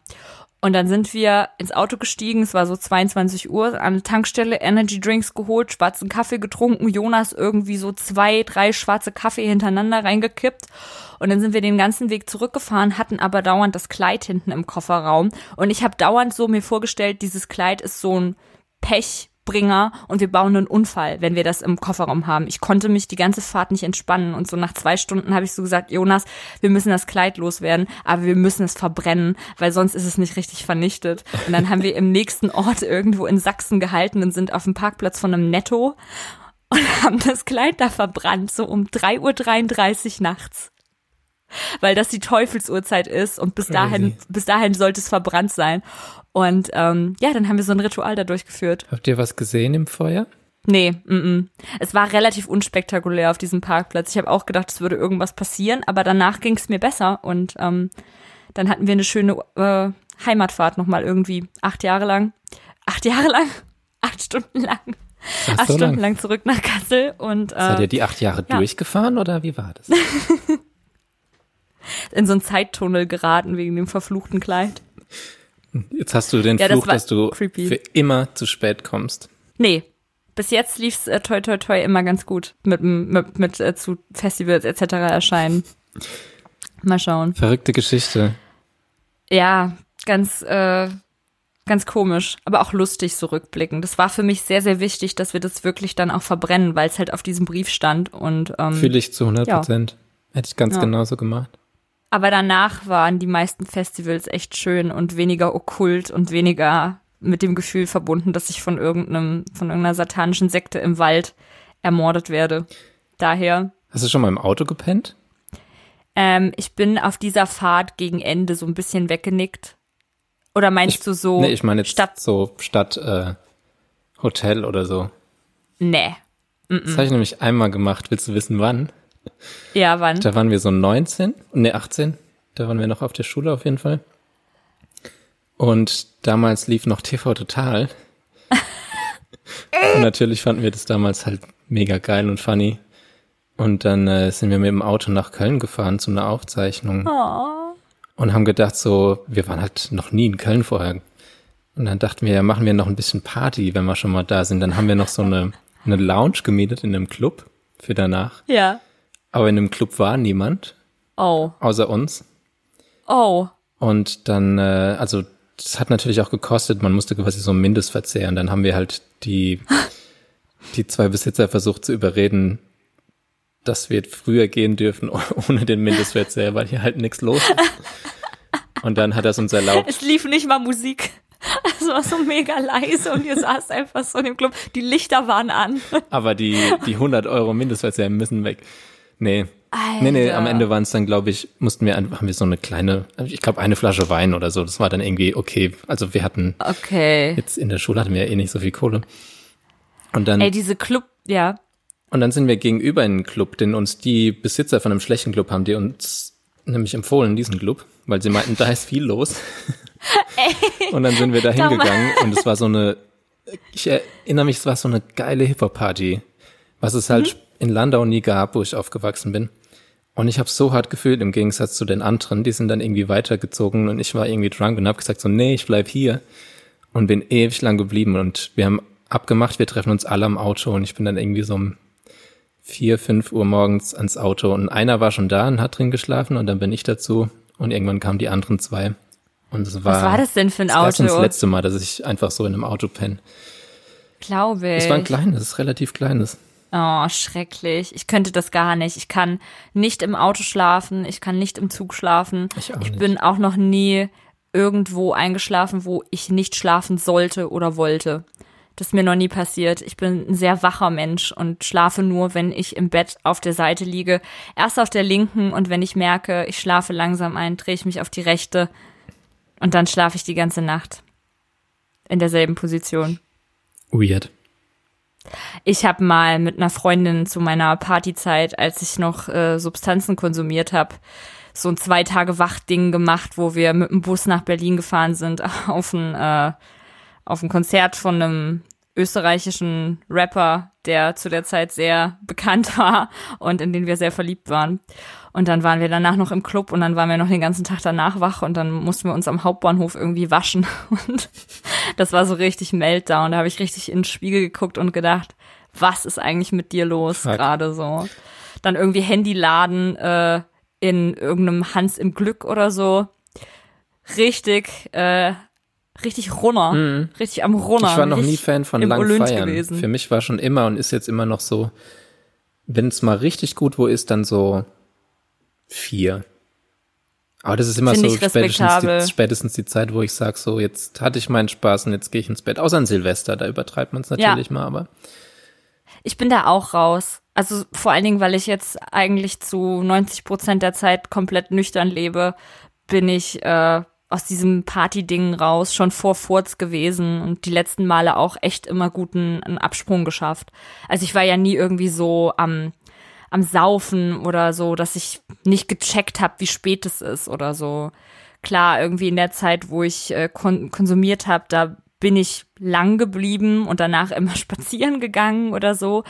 Und dann sind wir ins Auto gestiegen, es war so 22 Uhr, an eine Tankstelle Energy Drinks geholt, schwarzen Kaffee getrunken, Jonas irgendwie so zwei, drei schwarze Kaffee hintereinander reingekippt. Und dann sind wir den ganzen Weg zurückgefahren, hatten aber dauernd das Kleid hinten im Kofferraum. Und ich habe dauernd so mir vorgestellt, dieses Kleid ist so ein Springer und wir bauen einen Unfall, wenn wir das im Kofferraum haben. Ich konnte mich die ganze Fahrt nicht entspannen und so nach zwei Stunden habe ich so gesagt, Jonas, wir müssen das Kleid loswerden, aber wir müssen es verbrennen, weil sonst ist es nicht richtig vernichtet. Und dann haben wir im nächsten Ort irgendwo in Sachsen gehalten und sind auf dem Parkplatz von einem Netto und haben das Kleid da verbrannt, so um 3.33 Uhr nachts weil das die Teufelsurzeit ist und bis Crazy. dahin, bis dahin sollte es verbrannt sein. Und ähm, ja, dann haben wir so ein Ritual da durchgeführt. Habt ihr was gesehen im Feuer? Nee, mm -mm. es war relativ unspektakulär auf diesem Parkplatz. Ich habe auch gedacht, es würde irgendwas passieren, aber danach ging es mir besser und ähm, dann hatten wir eine schöne äh, Heimatfahrt nochmal irgendwie acht Jahre lang. Acht Jahre lang? Acht Stunden lang. acht so Stunden lang. lang. zurück nach Kassel und äh, Seid ihr die acht Jahre ja. durchgefahren oder wie war das? in so einen Zeittunnel geraten wegen dem verfluchten Kleid. Jetzt hast du den ja, Fluch, das dass du creepy. für immer zu spät kommst. Nee. Bis jetzt lief's äh, toi toi toi immer ganz gut mit, mit, mit äh, zu Festivals etc. erscheinen. Mal schauen. Verrückte Geschichte. Ja, ganz, äh, ganz komisch, aber auch lustig so rückblicken. Das war für mich sehr, sehr wichtig, dass wir das wirklich dann auch verbrennen, weil es halt auf diesem Brief stand und ähm, Fühle ich zu 100 Prozent. Ja. Hätte ich ganz ja. genauso gemacht. Aber danach waren die meisten Festivals echt schön und weniger okkult und weniger mit dem Gefühl verbunden, dass ich von irgendeinem, von irgendeiner satanischen Sekte im Wald ermordet werde. Daher. Hast du schon mal im Auto gepennt? Ähm, ich bin auf dieser Fahrt gegen Ende so ein bisschen weggenickt. Oder meinst ich, du so? Nee, ich meine jetzt Stadt, so Stadt, äh, Hotel oder so. Nee. Mm -mm. Das habe ich nämlich einmal gemacht. Willst du wissen, wann? Ja, wann? Da waren wir so 19, ne 18. Da waren wir noch auf der Schule auf jeden Fall. Und damals lief noch TV Total. und natürlich fanden wir das damals halt mega geil und funny. Und dann äh, sind wir mit dem Auto nach Köln gefahren zu einer Aufzeichnung. Oh. Und haben gedacht so, wir waren halt noch nie in Köln vorher. Und dann dachten wir, ja, machen wir noch ein bisschen Party, wenn wir schon mal da sind. Dann haben wir noch so eine, eine Lounge gemietet in einem Club für danach. Ja. Aber in dem Club war niemand. Oh. Außer uns. Oh. Und dann, äh, also das hat natürlich auch gekostet, man musste quasi so ein Mindestverzehr. Und dann haben wir halt die, die zwei Besitzer versucht zu überreden, dass wir früher gehen dürfen ohne den Mindestverzehr, weil hier halt nichts los ist. Und dann hat er es uns erlaubt. Es lief nicht mal Musik. Es war so mega leise und ihr saßt einfach so in dem Club. Die Lichter waren an. Aber die, die 100 Euro Mindestverzehr müssen weg. Nee. Alter. Nee, nee, am Ende waren es dann, glaube ich, mussten wir, haben wir so eine kleine, ich glaube, eine Flasche Wein oder so. Das war dann irgendwie okay. Also wir hatten, okay. jetzt in der Schule hatten wir ja eh nicht so viel Kohle. Und dann. Ey, diese Club, ja. Und dann sind wir gegenüber in einen Club, den uns die Besitzer von einem schlechten Club haben, die uns nämlich empfohlen, diesen Club, weil sie meinten, da ist viel los. Ey, und dann sind wir da hingegangen und es war so eine, ich erinnere mich, es war so eine geile Hip-Hop-Party. Was es halt mhm in Landau nie gab, wo ich aufgewachsen bin. Und ich habe so hart gefühlt im Gegensatz zu den anderen. Die sind dann irgendwie weitergezogen und ich war irgendwie drunk und habe gesagt so, nee, ich bleib hier. Und bin ewig lang geblieben und wir haben abgemacht, wir treffen uns alle am Auto und ich bin dann irgendwie so um vier, fünf Uhr morgens ans Auto und einer war schon da und hat drin geschlafen und dann bin ich dazu und irgendwann kamen die anderen zwei. Und es war, Was war das denn für ein Auto? Das war das letzte Mal, dass ich einfach so in einem Auto penne. Glaube ich. Es war ein kleines, relativ kleines. Oh, schrecklich. Ich könnte das gar nicht. Ich kann nicht im Auto schlafen, ich kann nicht im Zug schlafen. Ich, ich bin auch noch nie irgendwo eingeschlafen, wo ich nicht schlafen sollte oder wollte. Das ist mir noch nie passiert. Ich bin ein sehr wacher Mensch und schlafe nur, wenn ich im Bett auf der Seite liege. Erst auf der linken und wenn ich merke, ich schlafe langsam ein, drehe ich mich auf die rechte und dann schlafe ich die ganze Nacht. In derselben Position. Weird. Ich habe mal mit einer Freundin zu meiner Partyzeit, als ich noch äh, Substanzen konsumiert habe, so ein zwei Tage Wachding gemacht, wo wir mit dem Bus nach Berlin gefahren sind auf ein äh, auf ein Konzert von einem österreichischen Rapper, der zu der Zeit sehr bekannt war und in den wir sehr verliebt waren. Und dann waren wir danach noch im Club und dann waren wir noch den ganzen Tag danach wach und dann mussten wir uns am Hauptbahnhof irgendwie waschen. Und das war so richtig Meltdown. Da habe ich richtig in den Spiegel geguckt und gedacht, was ist eigentlich mit dir los gerade so? Dann irgendwie Handy laden äh, in irgendeinem Hans im Glück oder so. Richtig, äh, richtig runter, mhm. richtig am runter. Ich war noch nie Fan von langen Feiern. Gewesen. Für mich war schon immer und ist jetzt immer noch so, wenn es mal richtig gut wo ist, dann so vier. Aber das ist immer Find so spätestens die, spätestens die Zeit, wo ich sage, so jetzt hatte ich meinen Spaß und jetzt gehe ich ins Bett. Außer an Silvester, da übertreibt man es natürlich ja. mal, aber. Ich bin da auch raus. Also vor allen Dingen, weil ich jetzt eigentlich zu 90 Prozent der Zeit komplett nüchtern lebe, bin ich äh, aus diesem Party-Ding raus, schon vor Furz gewesen und die letzten Male auch echt immer guten einen Absprung geschafft. Also ich war ja nie irgendwie so am am Saufen oder so, dass ich nicht gecheckt habe, wie spät es ist oder so. Klar, irgendwie in der Zeit, wo ich äh, kon konsumiert habe, da bin ich lang geblieben und danach immer spazieren gegangen oder so.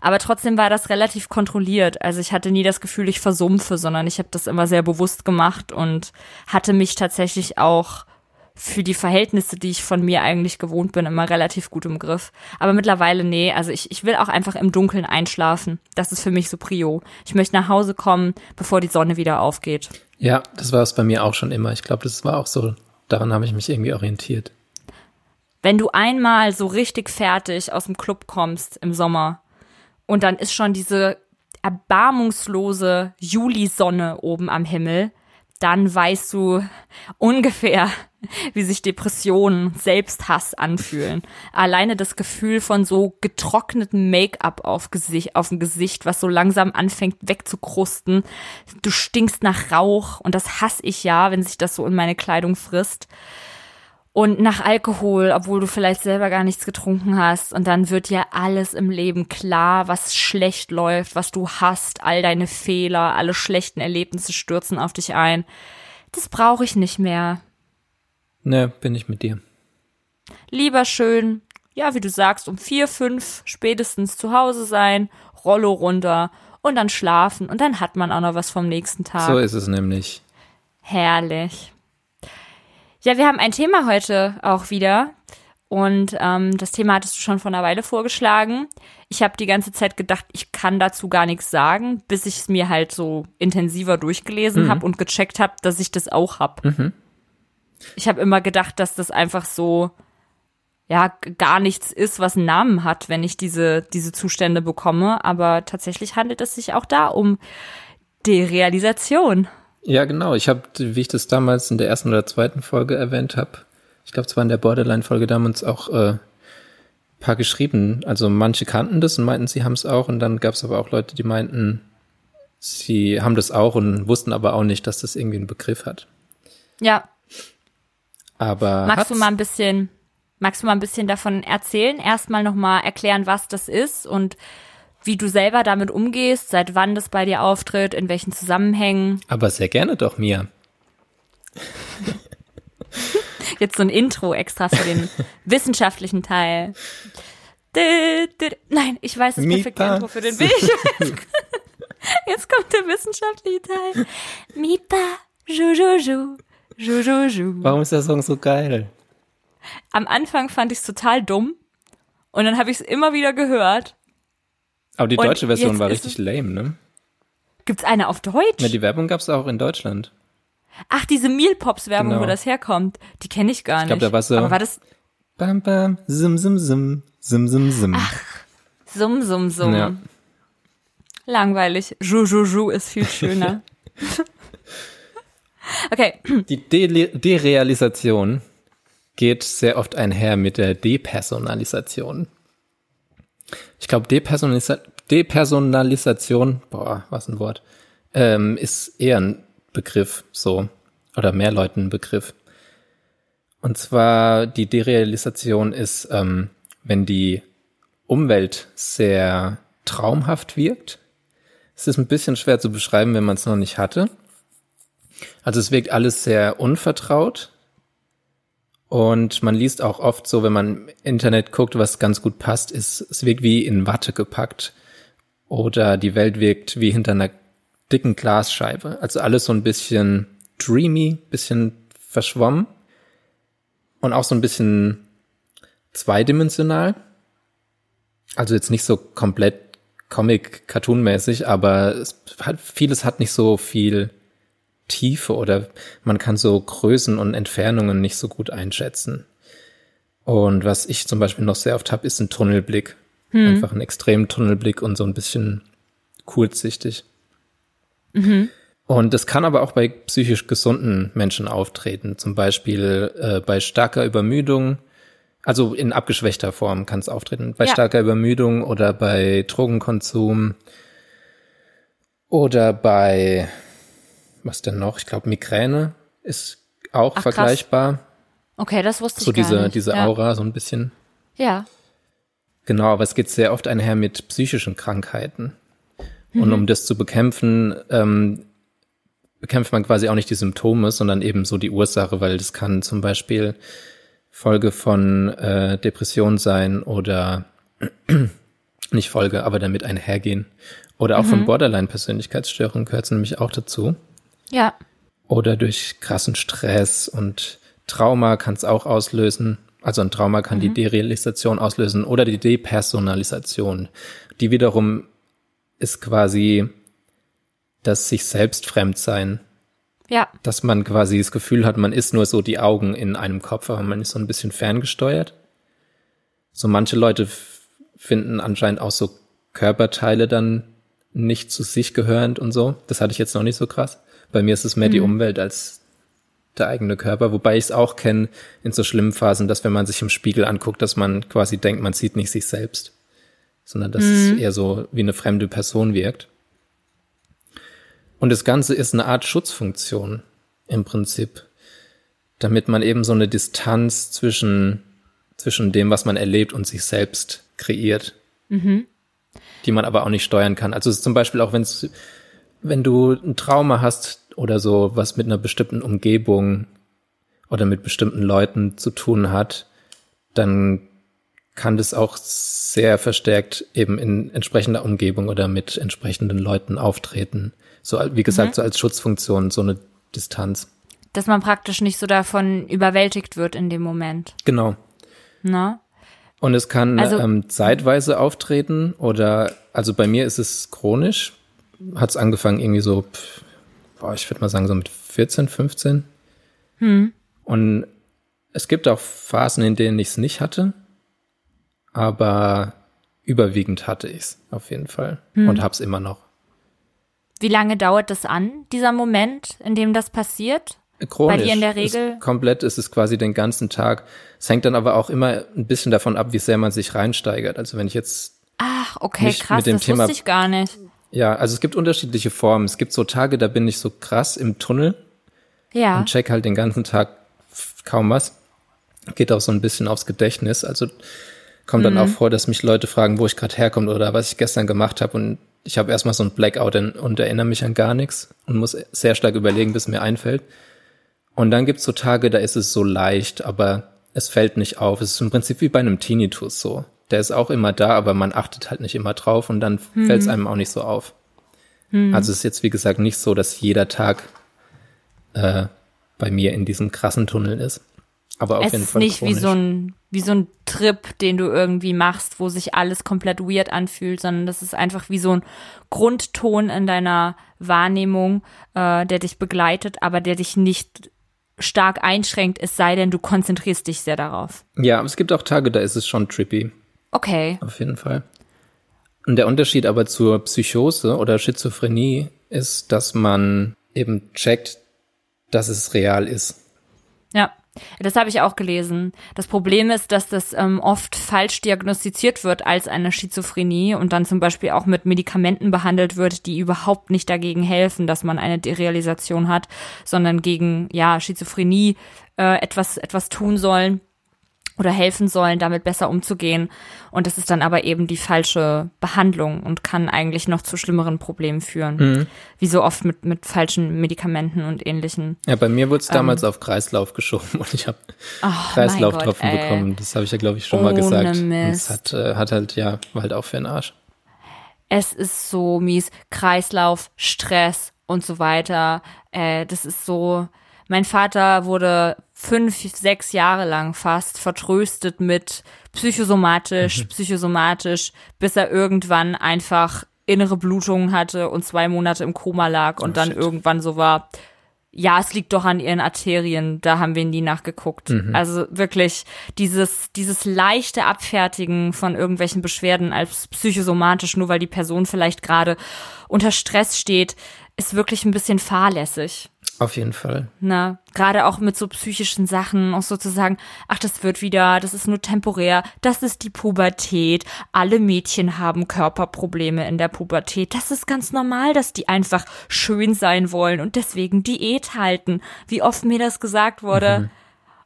Aber trotzdem war das relativ kontrolliert. Also ich hatte nie das Gefühl, ich versumpfe, sondern ich habe das immer sehr bewusst gemacht und hatte mich tatsächlich auch für die Verhältnisse, die ich von mir eigentlich gewohnt bin, immer relativ gut im Griff. Aber mittlerweile, nee, also ich, ich will auch einfach im Dunkeln einschlafen. Das ist für mich so Prio. Ich möchte nach Hause kommen, bevor die Sonne wieder aufgeht. Ja, das war es bei mir auch schon immer. Ich glaube, das war auch so, daran habe ich mich irgendwie orientiert. Wenn du einmal so richtig fertig aus dem Club kommst im Sommer und dann ist schon diese erbarmungslose Julisonne oben am Himmel, dann weißt du ungefähr, wie sich Depressionen, Selbsthass anfühlen. Alleine das Gefühl von so getrocknetem Make-up auf, auf dem Gesicht, was so langsam anfängt wegzukrusten. Du stinkst nach Rauch und das hasse ich ja, wenn sich das so in meine Kleidung frisst und nach Alkohol, obwohl du vielleicht selber gar nichts getrunken hast. Und dann wird dir alles im Leben klar, was schlecht läuft, was du hast, all deine Fehler, alle schlechten Erlebnisse stürzen auf dich ein. Das brauche ich nicht mehr. Ne, bin ich mit dir. Lieber schön, ja, wie du sagst, um vier, fünf spätestens zu Hause sein, Rollo runter und dann schlafen und dann hat man auch noch was vom nächsten Tag. So ist es nämlich. Herrlich. Ja, wir haben ein Thema heute auch wieder. Und ähm, das Thema hattest du schon vor einer Weile vorgeschlagen. Ich habe die ganze Zeit gedacht, ich kann dazu gar nichts sagen, bis ich es mir halt so intensiver durchgelesen mhm. habe und gecheckt habe, dass ich das auch habe. Mhm. Ich habe immer gedacht, dass das einfach so ja gar nichts ist, was einen Namen hat, wenn ich diese diese Zustände bekomme. Aber tatsächlich handelt es sich auch da um Derealisation. Ja, genau. Ich habe, wie ich das damals in der ersten oder zweiten Folge erwähnt habe, ich glaube, es war in der Borderline-Folge damals auch äh, paar geschrieben. Also manche kannten das und meinten, sie haben es auch. Und dann gab es aber auch Leute, die meinten, sie haben das auch und wussten aber auch nicht, dass das irgendwie einen Begriff hat. Ja. Aber magst du mal ein bisschen, magst du mal ein bisschen davon erzählen? Erstmal nochmal erklären, was das ist und wie du selber damit umgehst, seit wann das bei dir auftritt, in welchen Zusammenhängen. Aber sehr gerne doch mir. Jetzt so ein Intro extra für den wissenschaftlichen Teil. Nein, ich weiß das perfekte Intro für den Bild. Jetzt kommt der wissenschaftliche Teil. Mipa, Jujuju, Jujuju. Warum ist der Song so geil? Am Anfang fand ich es total dumm und dann habe ich es immer wieder gehört aber die deutsche Version war richtig lame, ne? Gibt's eine auf Deutsch? Ja, die Werbung gab's auch in Deutschland. Ach, diese Mealpops-Werbung, genau. wo das herkommt, die kenne ich gar nicht. Ich glaube, da war so. Aber war das? Bam, bam, sim, sim, sim, sim, sim, sim. Ach, sum, sum, sum. Ja. Langweilig. Ju, ju, ju ist viel schöner. okay. Die De Derealisation geht sehr oft einher mit der Depersonalisation. Ich glaube, Depersonalisa Depersonalisation, boah, was ein Wort, ähm, ist eher ein Begriff, so, oder mehr Leuten ein Begriff. Und zwar die Derealisation ist, ähm, wenn die Umwelt sehr traumhaft wirkt. Es ist ein bisschen schwer zu beschreiben, wenn man es noch nicht hatte. Also es wirkt alles sehr unvertraut, und man liest auch oft so, wenn man im Internet guckt, was ganz gut passt, ist, es wirkt wie in Watte gepackt. Oder die Welt wirkt wie hinter einer dicken Glasscheibe. Also alles so ein bisschen dreamy, bisschen verschwommen. Und auch so ein bisschen zweidimensional. Also jetzt nicht so komplett Comic-Cartoon-mäßig, aber es hat, vieles hat nicht so viel Tiefe oder man kann so Größen und Entfernungen nicht so gut einschätzen. Und was ich zum Beispiel noch sehr oft habe, ist ein Tunnelblick. Hm. Einfach einen extremen Tunnelblick und so ein bisschen kurzsichtig. Mhm. Und das kann aber auch bei psychisch gesunden Menschen auftreten. Zum Beispiel äh, bei starker Übermüdung, also in abgeschwächter Form kann es auftreten. Bei ja. starker Übermüdung oder bei Drogenkonsum oder bei, was denn noch? Ich glaube, Migräne ist auch Ach, vergleichbar. Krass. Okay, das wusste so ich diese, gar nicht. diese ja. Aura, so ein bisschen. Ja. Genau, aber es geht sehr oft einher mit psychischen Krankheiten. Mhm. Und um das zu bekämpfen, ähm, bekämpft man quasi auch nicht die Symptome, sondern eben so die Ursache, weil das kann zum Beispiel Folge von äh, Depression sein oder nicht Folge, aber damit einhergehen. Oder auch mhm. von Borderline-Persönlichkeitsstörungen gehört es nämlich auch dazu. Ja. Oder durch krassen Stress und Trauma kann es auch auslösen. Also ein Trauma kann mhm. die Derealisation auslösen oder die Depersonalisation. Die wiederum ist quasi das sich selbst fremd sein. Ja. Dass man quasi das Gefühl hat, man ist nur so die Augen in einem Kopf, aber man ist so ein bisschen ferngesteuert. So manche Leute finden anscheinend auch so Körperteile dann nicht zu sich gehörend und so. Das hatte ich jetzt noch nicht so krass. Bei mir ist es mehr mhm. die Umwelt als der eigene Körper, wobei ich es auch kenne in so schlimmen Phasen, dass wenn man sich im Spiegel anguckt, dass man quasi denkt, man sieht nicht sich selbst, sondern dass mhm. es eher so wie eine fremde Person wirkt. Und das Ganze ist eine Art Schutzfunktion im Prinzip, damit man eben so eine Distanz zwischen, zwischen dem, was man erlebt und sich selbst kreiert, mhm. die man aber auch nicht steuern kann. Also zum Beispiel auch, wenn's, wenn du ein Trauma hast oder so, was mit einer bestimmten Umgebung oder mit bestimmten Leuten zu tun hat, dann kann das auch sehr verstärkt eben in entsprechender Umgebung oder mit entsprechenden Leuten auftreten. So, wie gesagt, mhm. so als Schutzfunktion, so eine Distanz. Dass man praktisch nicht so davon überwältigt wird in dem Moment. Genau. Na? Und es kann also, ähm, zeitweise auftreten oder, also bei mir ist es chronisch. Hat es angefangen irgendwie so, boah, ich würde mal sagen so mit 14, 15. Hm. Und es gibt auch Phasen, in denen ich es nicht hatte, aber überwiegend hatte ich es auf jeden Fall hm. und hab's immer noch. Wie lange dauert das an, dieser Moment, in dem das passiert? Chronisch. Bei dir in der Regel? Ist komplett ist es quasi den ganzen Tag. Es hängt dann aber auch immer ein bisschen davon ab, wie sehr man sich reinsteigert. Also wenn ich jetzt. Ach, okay, krass, mit dem das Thema, wusste ich gar nicht. Ja, also es gibt unterschiedliche Formen. Es gibt so Tage, da bin ich so krass im Tunnel. Ja. Und check halt den ganzen Tag kaum was. Geht auch so ein bisschen aufs Gedächtnis. Also kommt dann mhm. auch vor, dass mich Leute fragen, wo ich gerade herkomme oder was ich gestern gemacht habe und ich habe erstmal so ein Blackout und erinnere mich an gar nichts und muss sehr stark überlegen, bis mir einfällt. Und dann gibt's so Tage, da ist es so leicht, aber es fällt nicht auf. Es ist im Prinzip wie bei einem Tinnitus so. Der ist auch immer da, aber man achtet halt nicht immer drauf und dann hm. fällt es einem auch nicht so auf. Hm. Also es ist jetzt, wie gesagt, nicht so, dass jeder Tag äh, bei mir in diesem krassen Tunnel ist. Aber auf es jeden Fall. Es ist nicht chronisch. wie so ein wie so ein Trip, den du irgendwie machst, wo sich alles komplett weird anfühlt, sondern das ist einfach wie so ein Grundton in deiner Wahrnehmung, äh, der dich begleitet, aber der dich nicht stark einschränkt, es sei denn, du konzentrierst dich sehr darauf. Ja, aber es gibt auch Tage, da ist es schon trippy. Okay. Auf jeden Fall. Und der Unterschied aber zur Psychose oder Schizophrenie ist, dass man eben checkt, dass es real ist. Ja. Das habe ich auch gelesen. Das Problem ist, dass das ähm, oft falsch diagnostiziert wird als eine Schizophrenie und dann zum Beispiel auch mit Medikamenten behandelt wird, die überhaupt nicht dagegen helfen, dass man eine Derealisation hat, sondern gegen ja Schizophrenie äh, etwas etwas tun sollen oder helfen sollen, damit besser umzugehen. Und das ist dann aber eben die falsche Behandlung und kann eigentlich noch zu schlimmeren Problemen führen. Mhm. Wie so oft mit, mit falschen Medikamenten und ähnlichen. Ja, bei mir wurde es damals ähm, auf Kreislauf geschoben und ich habe oh, Kreislauftropfen bekommen. Das habe ich ja, glaube ich, schon Ohne mal gesagt. Es hat, äh, hat halt, ja, war halt auch für den Arsch. Es ist so mies. Kreislauf, Stress und so weiter. Äh, das ist so. Mein Vater wurde fünf, sechs Jahre lang fast vertröstet mit psychosomatisch, mhm. psychosomatisch, bis er irgendwann einfach innere Blutungen hatte und zwei Monate im Koma lag und oh, dann shit. irgendwann so war, ja, es liegt doch an ihren Arterien, da haben wir nie nachgeguckt. Mhm. Also wirklich dieses, dieses leichte Abfertigen von irgendwelchen Beschwerden als psychosomatisch, nur weil die Person vielleicht gerade unter Stress steht, ist wirklich ein bisschen fahrlässig. Auf jeden Fall. Na, gerade auch mit so psychischen Sachen, auch sozusagen, ach, das wird wieder, das ist nur temporär, das ist die Pubertät. Alle Mädchen haben Körperprobleme in der Pubertät. Das ist ganz normal, dass die einfach schön sein wollen und deswegen Diät halten. Wie oft mir das gesagt wurde. Mhm.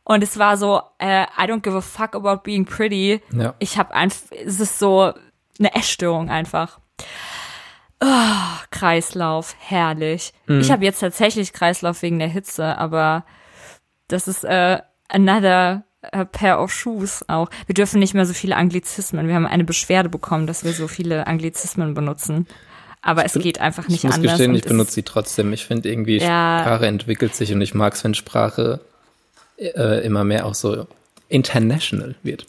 Und es war so, äh, I don't give a fuck about being pretty. Ja. Ich habe einfach, es ist so eine Essstörung einfach. Oh, Kreislauf, herrlich. Mhm. Ich habe jetzt tatsächlich Kreislauf wegen der Hitze, aber das ist äh, another a pair of shoes auch. Wir dürfen nicht mehr so viele Anglizismen. Wir haben eine Beschwerde bekommen, dass wir so viele Anglizismen benutzen. Aber es geht einfach nicht anders. Ich muss gestehen, ich benutze sie trotzdem. Ich finde irgendwie, ja, Sprache entwickelt sich und ich mag es, wenn Sprache äh, immer mehr auch so international wird.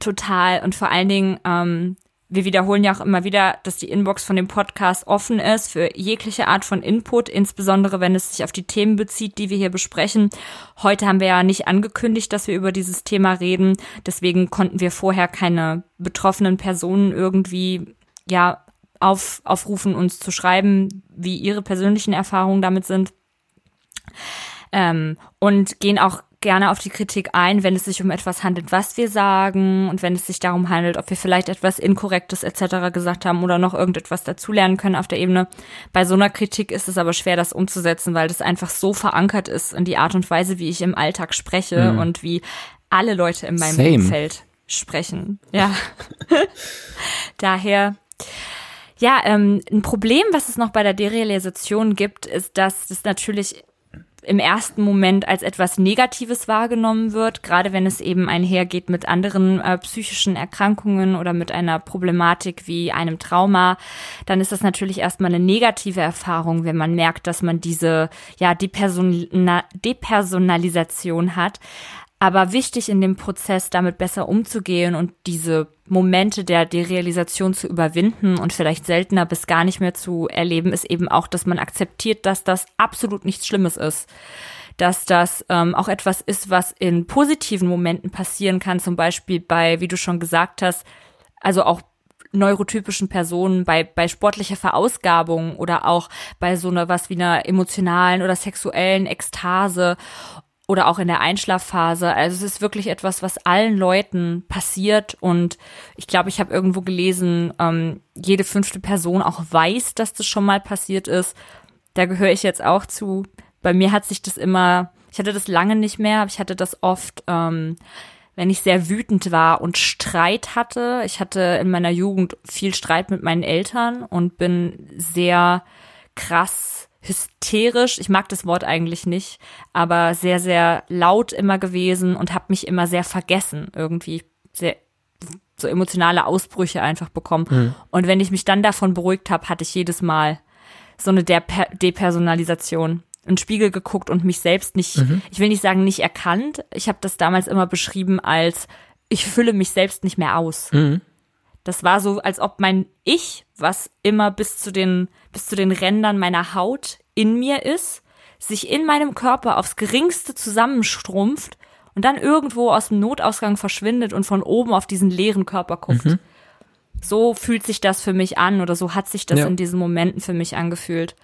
Total. Und vor allen Dingen, ähm, wir wiederholen ja auch immer wieder, dass die Inbox von dem Podcast offen ist für jegliche Art von Input, insbesondere wenn es sich auf die Themen bezieht, die wir hier besprechen. Heute haben wir ja nicht angekündigt, dass wir über dieses Thema reden. Deswegen konnten wir vorher keine betroffenen Personen irgendwie, ja, auf, aufrufen, uns zu schreiben, wie ihre persönlichen Erfahrungen damit sind. Ähm, und gehen auch gerne auf die Kritik ein, wenn es sich um etwas handelt, was wir sagen und wenn es sich darum handelt, ob wir vielleicht etwas Inkorrektes etc. gesagt haben oder noch irgendetwas dazulernen können auf der Ebene. Bei so einer Kritik ist es aber schwer, das umzusetzen, weil das einfach so verankert ist in die Art und Weise, wie ich im Alltag spreche mhm. und wie alle Leute in meinem Same. Umfeld sprechen. Ja. Daher ja, ähm, ein Problem, was es noch bei der Derealisation gibt, ist, dass das natürlich im ersten Moment als etwas Negatives wahrgenommen wird, gerade wenn es eben einhergeht mit anderen äh, psychischen Erkrankungen oder mit einer Problematik wie einem Trauma, dann ist das natürlich erstmal eine negative Erfahrung, wenn man merkt, dass man diese ja Deperson Depersonalisation hat. Aber wichtig in dem Prozess, damit besser umzugehen und diese Momente der Derealisation zu überwinden und vielleicht seltener bis gar nicht mehr zu erleben, ist eben auch, dass man akzeptiert, dass das absolut nichts Schlimmes ist. Dass das ähm, auch etwas ist, was in positiven Momenten passieren kann, zum Beispiel bei, wie du schon gesagt hast, also auch neurotypischen Personen bei, bei sportlicher Verausgabung oder auch bei so einer was wie einer emotionalen oder sexuellen Ekstase oder auch in der Einschlafphase. Also es ist wirklich etwas, was allen Leuten passiert und ich glaube, ich habe irgendwo gelesen, ähm, jede fünfte Person auch weiß, dass das schon mal passiert ist. Da gehöre ich jetzt auch zu. Bei mir hat sich das immer, ich hatte das lange nicht mehr, aber ich hatte das oft, ähm, wenn ich sehr wütend war und Streit hatte. Ich hatte in meiner Jugend viel Streit mit meinen Eltern und bin sehr krass hysterisch, ich mag das Wort eigentlich nicht, aber sehr, sehr laut immer gewesen und habe mich immer sehr vergessen, irgendwie sehr so emotionale Ausbrüche einfach bekommen. Mhm. Und wenn ich mich dann davon beruhigt habe, hatte ich jedes Mal so eine De Depersonalisation. In Spiegel geguckt und mich selbst nicht, mhm. ich will nicht sagen nicht erkannt. Ich habe das damals immer beschrieben als, ich fülle mich selbst nicht mehr aus. Mhm. Das war so, als ob mein Ich, was immer bis zu den, bis zu den Rändern meiner Haut in mir ist, sich in meinem Körper aufs geringste zusammenstrumpft und dann irgendwo aus dem Notausgang verschwindet und von oben auf diesen leeren Körper guckt. Mhm. So fühlt sich das für mich an oder so hat sich das ja. in diesen Momenten für mich angefühlt.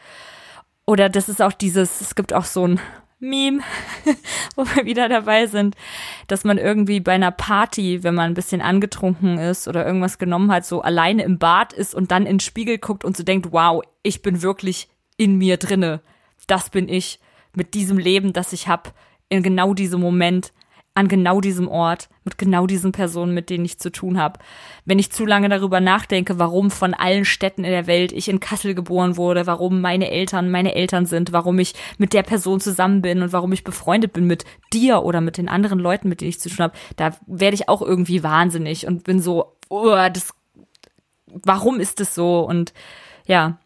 Oder das ist auch dieses, es gibt auch so ein Meme, wo wir wieder dabei sind, dass man irgendwie bei einer Party, wenn man ein bisschen angetrunken ist oder irgendwas genommen hat, so alleine im Bad ist und dann in den Spiegel guckt und so denkt, wow, ich bin wirklich in mir drinne. Das bin ich mit diesem Leben, das ich habe, in genau diesem Moment an genau diesem Ort, mit genau diesen Personen, mit denen ich zu tun habe. Wenn ich zu lange darüber nachdenke, warum von allen Städten in der Welt ich in Kassel geboren wurde, warum meine Eltern meine Eltern sind, warum ich mit der Person zusammen bin und warum ich befreundet bin mit dir oder mit den anderen Leuten, mit denen ich zu tun habe, da werde ich auch irgendwie wahnsinnig und bin so, oh, das, warum ist das so? Und ja,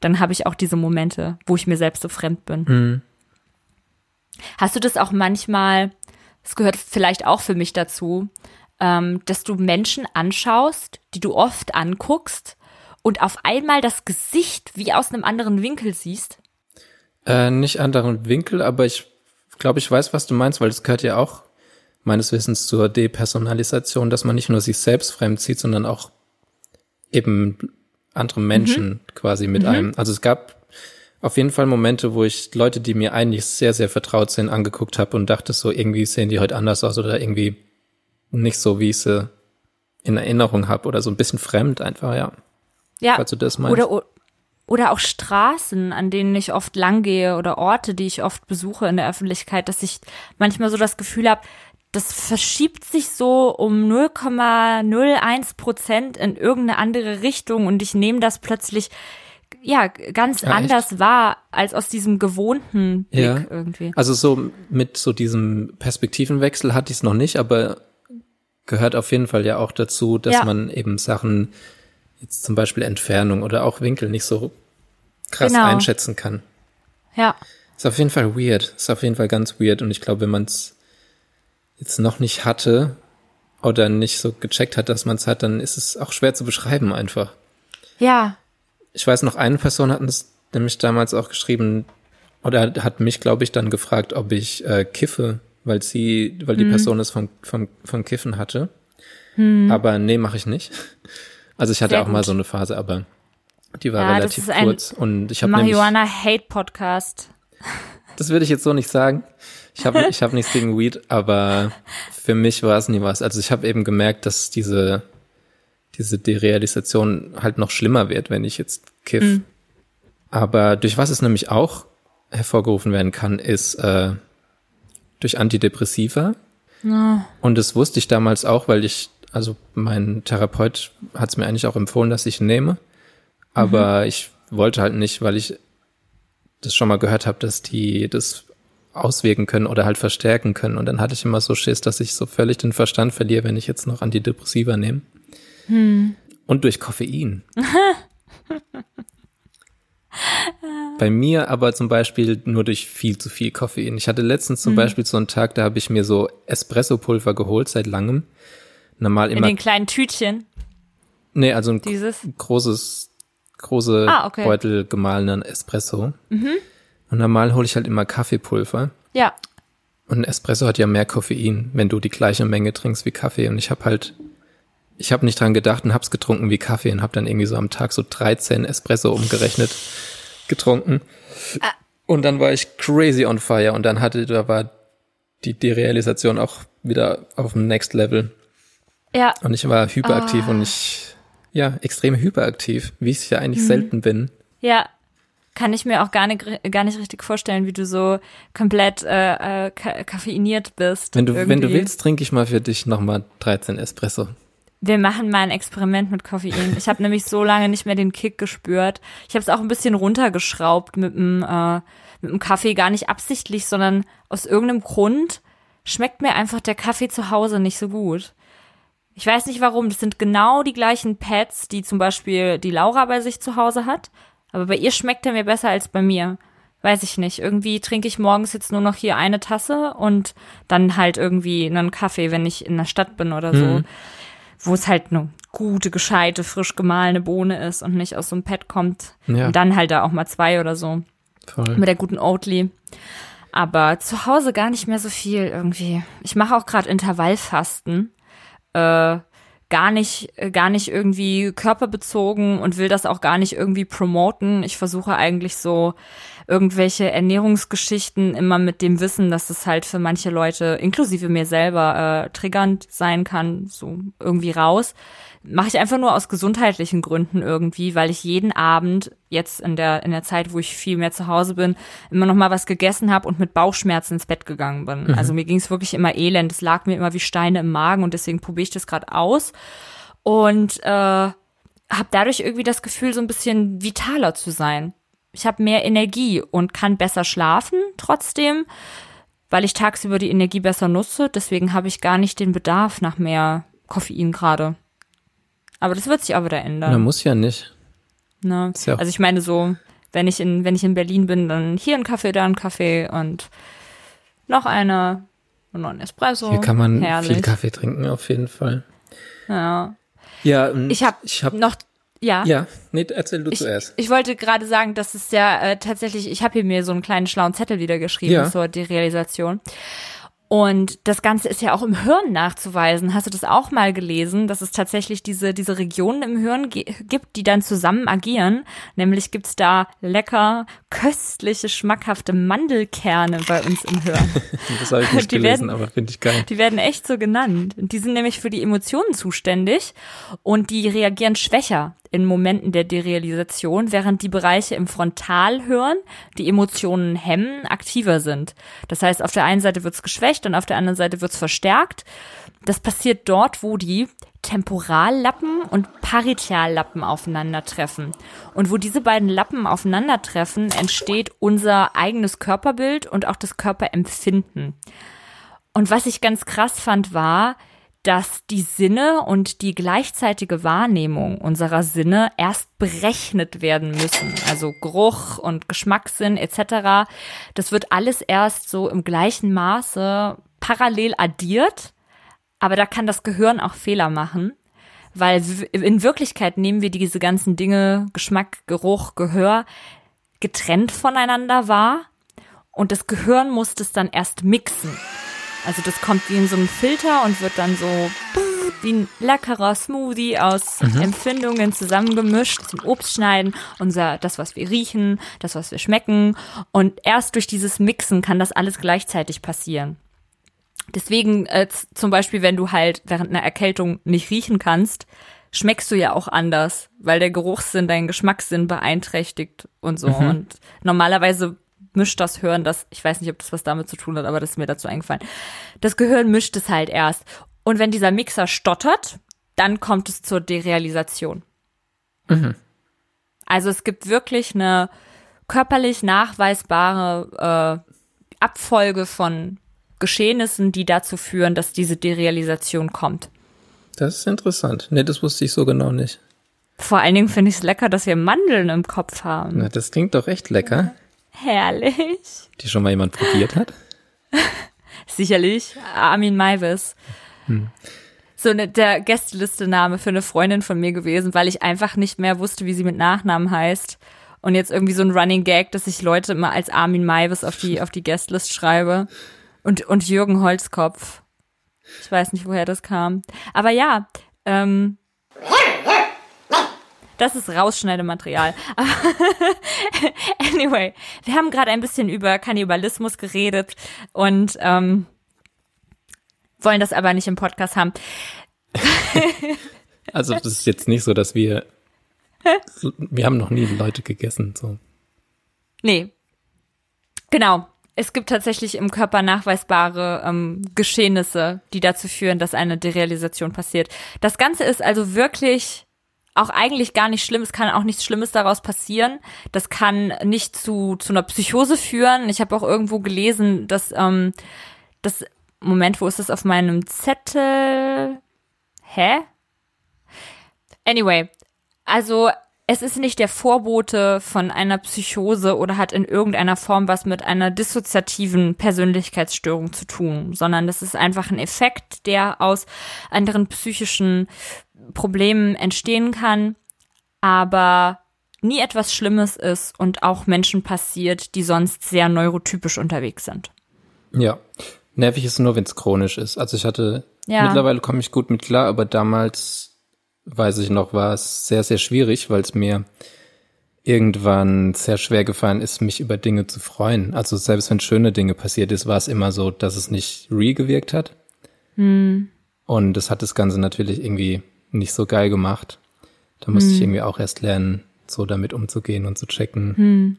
dann habe ich auch diese Momente, wo ich mir selbst so fremd bin. Mhm. Hast du das auch manchmal, es gehört vielleicht auch für mich dazu, ähm, dass du Menschen anschaust, die du oft anguckst und auf einmal das Gesicht wie aus einem anderen Winkel siehst? Äh, nicht anderen Winkel, aber ich glaube, ich weiß, was du meinst, weil das gehört ja auch meines Wissens zur Depersonalisation, dass man nicht nur sich selbst fremd zieht, sondern auch eben andere Menschen mhm. quasi mit mhm. einem. Also es gab auf jeden Fall Momente, wo ich Leute, die mir eigentlich sehr, sehr vertraut sind, angeguckt habe und dachte so, irgendwie sehen die heute anders aus oder irgendwie nicht so, wie ich sie in Erinnerung habe oder so ein bisschen fremd einfach, ja. Ja. Falls du das meinst. Oder, oder auch Straßen, an denen ich oft lang gehe oder Orte, die ich oft besuche in der Öffentlichkeit, dass ich manchmal so das Gefühl habe, das verschiebt sich so um 0,01 Prozent in irgendeine andere Richtung und ich nehme das plötzlich ja ganz ja, anders echt? wahr als aus diesem gewohnten Blick ja. irgendwie. Also so mit so diesem Perspektivenwechsel hatte ich es noch nicht, aber gehört auf jeden Fall ja auch dazu, dass ja. man eben Sachen jetzt zum Beispiel Entfernung oder auch Winkel nicht so krass genau. einschätzen kann. Ja. Ist auf jeden Fall weird. Ist auf jeden Fall ganz weird und ich glaube, wenn man es jetzt noch nicht hatte oder nicht so gecheckt hat, dass man es hat, dann ist es auch schwer zu beschreiben einfach. Ja. Ich weiß noch, eine Person hat es nämlich damals auch geschrieben oder hat mich, glaube ich, dann gefragt, ob ich äh, kiffe, weil sie, weil die hm. Person es vom, vom, vom Kiffen hatte. Hm. Aber nee, mache ich nicht. Also ich hatte Sehr auch gut. mal so eine Phase, aber die war ja, relativ kurz. Und ich habe Marihuana Hate Podcast. Das würde ich jetzt so nicht sagen. Ich habe ich hab nichts gegen Weed, aber für mich war es nie was. Also ich habe eben gemerkt, dass diese, diese Derealisation halt noch schlimmer wird, wenn ich jetzt kiff. Mhm. Aber durch was es nämlich auch hervorgerufen werden kann, ist äh, durch Antidepressiva. Oh. Und das wusste ich damals auch, weil ich, also mein Therapeut hat es mir eigentlich auch empfohlen, dass ich nehme. Aber mhm. ich wollte halt nicht, weil ich das schon mal gehört habe, dass die das auswirken können oder halt verstärken können. Und dann hatte ich immer so Schiss, dass ich so völlig den Verstand verliere, wenn ich jetzt noch Antidepressiva nehme. Hm. Und durch Koffein. Bei mir aber zum Beispiel nur durch viel zu viel Koffein. Ich hatte letztens zum hm. Beispiel so einen Tag, da habe ich mir so Espresso-Pulver geholt seit langem. Normal immer. In den kleinen Tütchen. Nee, also ein Dieses? großes, große ah, okay. Beutel gemahlenen Espresso. Mhm. Und normal hole ich halt immer Kaffeepulver. Ja. Und Espresso hat ja mehr Koffein, wenn du die gleiche Menge trinkst wie Kaffee. Und ich habe halt, ich habe nicht dran gedacht und hab's getrunken wie Kaffee und habe dann irgendwie so am Tag so 13 Espresso umgerechnet getrunken. Ah. Und dann war ich crazy on fire und dann hatte, da war die Derealisation auch wieder auf dem Next Level. Ja. Und ich war hyperaktiv oh. und ich, ja, extrem hyperaktiv, wie ich ja eigentlich mhm. selten bin. Ja, kann ich mir auch gar nicht, gar nicht richtig vorstellen, wie du so komplett äh, äh, kaffeiniert bist. Wenn du, wenn du willst, trinke ich mal für dich nochmal 13 Espresso. Wir machen mal ein Experiment mit Koffein. Ich habe nämlich so lange nicht mehr den Kick gespürt. Ich habe es auch ein bisschen runtergeschraubt mit dem, äh, mit dem Kaffee, gar nicht absichtlich, sondern aus irgendeinem Grund schmeckt mir einfach der Kaffee zu Hause nicht so gut. Ich weiß nicht warum. Das sind genau die gleichen Pads, die zum Beispiel die Laura bei sich zu Hause hat. Aber bei ihr schmeckt er mir besser als bei mir. Weiß ich nicht. Irgendwie trinke ich morgens jetzt nur noch hier eine Tasse und dann halt irgendwie einen Kaffee, wenn ich in der Stadt bin oder so. Mhm. Wo es halt eine gute, gescheite, frisch gemahlene Bohne ist und nicht aus so einem Pad kommt. Ja. Und dann halt da auch mal zwei oder so. Voll. Mit der guten Oatly. Aber zu Hause gar nicht mehr so viel irgendwie. Ich mache auch gerade Intervallfasten. Äh, gar nicht, gar nicht irgendwie körperbezogen und will das auch gar nicht irgendwie promoten. Ich versuche eigentlich so irgendwelche Ernährungsgeschichten immer mit dem Wissen, dass es halt für manche Leute, inklusive mir selber, äh, triggernd sein kann, so irgendwie raus mache ich einfach nur aus gesundheitlichen Gründen irgendwie, weil ich jeden Abend jetzt in der in der Zeit, wo ich viel mehr zu Hause bin, immer noch mal was gegessen habe und mit Bauchschmerzen ins Bett gegangen bin. Mhm. Also mir ging es wirklich immer elend, es lag mir immer wie Steine im Magen und deswegen probiere ich das gerade aus und äh, habe dadurch irgendwie das Gefühl, so ein bisschen vitaler zu sein. Ich habe mehr Energie und kann besser schlafen trotzdem, weil ich tagsüber die Energie besser nutze. Deswegen habe ich gar nicht den Bedarf nach mehr Koffein gerade. Aber das wird sich auch wieder ändern. Na, muss ja nicht. Ne? Ja also ich meine so, wenn ich in, wenn ich in Berlin bin, dann hier ein Kaffee, da ein Kaffee und noch eine und noch ein Espresso. Hier kann man Herrlich. viel Kaffee trinken, auf jeden Fall. Ja. Ja, ich habe ich hab, noch Ja. Ja, nee, erzähl du Ich, zuerst. ich wollte gerade sagen, dass es ja äh, tatsächlich, ich habe hier mir so einen kleinen schlauen Zettel wieder geschrieben Ja. zur Derealisation. Und das Ganze ist ja auch im Hirn nachzuweisen. Hast du das auch mal gelesen, dass es tatsächlich diese, diese Regionen im Hirn gibt, die dann zusammen agieren? Nämlich gibt's da lecker, köstliche, schmackhafte Mandelkerne bei uns im Hirn. Das habe ich nicht Die gelesen, werden- aber finde ich geil. Die werden echt so genannt. Die sind nämlich für die Emotionen zuständig und die reagieren schwächer in Momenten der Derealisation, während die Bereiche im Frontalhirn, die Emotionen hemmen, aktiver sind. Das heißt, auf der einen Seite wird's geschwächt und auf der anderen Seite wird's verstärkt. Das passiert dort, wo die Temporallappen und Parietallappen aufeinandertreffen. Und wo diese beiden Lappen aufeinandertreffen, entsteht unser eigenes Körperbild und auch das Körperempfinden. Und was ich ganz krass fand, war, dass die Sinne und die gleichzeitige Wahrnehmung unserer Sinne erst berechnet werden müssen. Also Geruch und Geschmackssinn etc. Das wird alles erst so im gleichen Maße parallel addiert. Aber da kann das Gehirn auch Fehler machen, weil in Wirklichkeit nehmen wir diese ganzen Dinge, Geschmack, Geruch, Gehör, getrennt voneinander wahr. Und das Gehirn muss das dann erst mixen. Also das kommt wie in so einem Filter und wird dann so wie ein leckerer Smoothie aus Empfindungen zusammengemischt, zum Obst schneiden, unser, das, was wir riechen, das, was wir schmecken. Und erst durch dieses Mixen kann das alles gleichzeitig passieren. Deswegen äh, zum Beispiel, wenn du halt während einer Erkältung nicht riechen kannst, schmeckst du ja auch anders, weil der Geruchssinn deinen Geschmackssinn beeinträchtigt und so. Und normalerweise mischt das Hören das, ich weiß nicht, ob das was damit zu tun hat, aber das ist mir dazu eingefallen. Das Gehirn mischt es halt erst. Und wenn dieser Mixer stottert, dann kommt es zur Derealisation. Also es gibt wirklich eine körperlich nachweisbare äh, Abfolge von Geschehnissen, die dazu führen, dass diese Derealisation kommt. Das ist interessant. Nee, das wusste ich so genau nicht. Vor allen Dingen finde ich es lecker, dass wir Mandeln im Kopf haben. Na, das klingt doch echt lecker. Herrlich. Die schon mal jemand probiert hat. Sicherlich. Armin Maivis. So eine, der Gästeliste-Name für eine Freundin von mir gewesen, weil ich einfach nicht mehr wusste, wie sie mit Nachnamen heißt. Und jetzt irgendwie so ein Running Gag, dass ich Leute immer als Armin Maivis auf die, auf die Guestlist schreibe. Und, und Jürgen Holzkopf. Ich weiß nicht, woher das kam. Aber ja, ähm, das ist Rausschneidematerial. Anyway, wir haben gerade ein bisschen über Kannibalismus geredet und ähm, wollen das aber nicht im Podcast haben. Also das ist jetzt nicht so, dass wir wir haben noch nie Leute gegessen. So. Nee. Genau. Es gibt tatsächlich im Körper nachweisbare ähm, Geschehnisse, die dazu führen, dass eine Derealisation passiert. Das Ganze ist also wirklich auch eigentlich gar nicht schlimm. Es kann auch nichts Schlimmes daraus passieren. Das kann nicht zu, zu einer Psychose führen. Ich habe auch irgendwo gelesen, dass ähm, das Moment, wo ist das auf meinem Zettel? Hä? Anyway, also es ist nicht der Vorbote von einer Psychose oder hat in irgendeiner Form was mit einer dissoziativen Persönlichkeitsstörung zu tun, sondern das ist einfach ein Effekt, der aus anderen psychischen Problemen entstehen kann, aber nie etwas Schlimmes ist und auch Menschen passiert, die sonst sehr neurotypisch unterwegs sind. Ja. Nervig ist nur, wenn es chronisch ist. Also ich hatte, Ja. mittlerweile komme ich gut mit klar, aber damals, weiß ich noch, war es sehr, sehr schwierig, weil es mir irgendwann sehr schwer gefallen ist, mich über Dinge zu freuen. Also selbst wenn schöne Dinge passiert ist, war es immer so, dass es nicht real gewirkt hat. Und das hat das Ganze natürlich irgendwie nicht so geil gemacht. Da musste ich irgendwie auch erst lernen, so damit umzugehen und zu checken.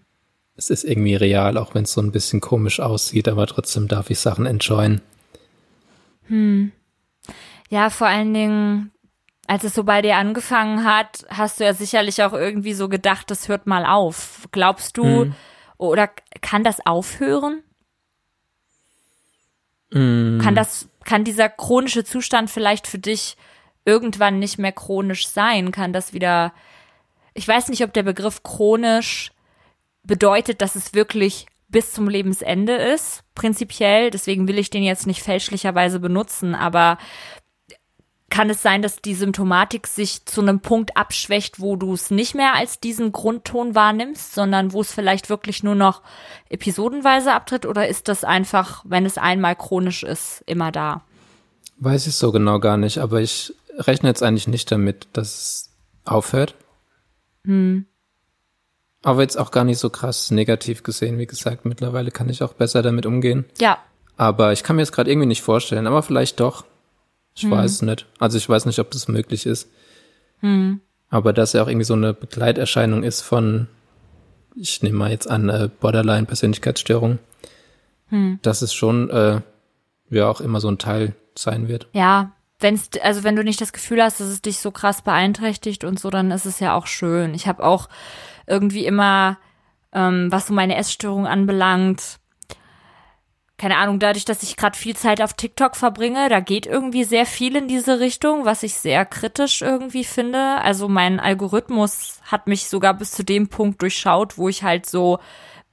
Es ist irgendwie real, auch wenn es so ein bisschen komisch aussieht, aber trotzdem darf ich Sachen enjoyen. Ja, vor allen Dingen, als es so bei dir angefangen hat, hast du ja sicherlich auch irgendwie so gedacht, das hört mal auf. Glaubst du, oder kann das aufhören? Kann das, kann dieser chronische Zustand vielleicht für dich irgendwann nicht mehr chronisch sein? Kann das wieder, ich weiß nicht, ob der Begriff chronisch bedeutet, dass es wirklich bis zum Lebensende ist, prinzipiell. Deswegen will ich den jetzt nicht fälschlicherweise benutzen, aber kann es sein, dass die Symptomatik sich zu einem Punkt abschwächt, wo du es nicht mehr als diesen Grundton wahrnimmst, sondern wo es vielleicht wirklich nur noch episodenweise abtritt? Oder ist das einfach, wenn es einmal chronisch ist, immer da? Weiß ich so genau gar nicht, aber ich rechne jetzt eigentlich nicht damit, dass es aufhört. Hm. Aber jetzt auch gar nicht so krass negativ gesehen. Wie gesagt, mittlerweile kann ich auch besser damit umgehen. Ja. Aber ich kann mir jetzt gerade irgendwie nicht vorstellen, aber vielleicht doch. Ich hm. weiß nicht. Also ich weiß nicht, ob das möglich ist. Hm. Aber dass er auch irgendwie so eine Begleiterscheinung ist von, ich nehme mal jetzt an, äh, Borderline-Persönlichkeitsstörung, hm. dass es schon äh, ja auch immer so ein Teil sein wird. Ja, wenn's, also wenn du nicht das Gefühl hast, dass es dich so krass beeinträchtigt und so, dann ist es ja auch schön. Ich habe auch irgendwie immer, ähm, was so meine Essstörung anbelangt, keine Ahnung, dadurch, dass ich gerade viel Zeit auf TikTok verbringe, da geht irgendwie sehr viel in diese Richtung, was ich sehr kritisch irgendwie finde. Also mein Algorithmus hat mich sogar bis zu dem Punkt durchschaut, wo ich halt so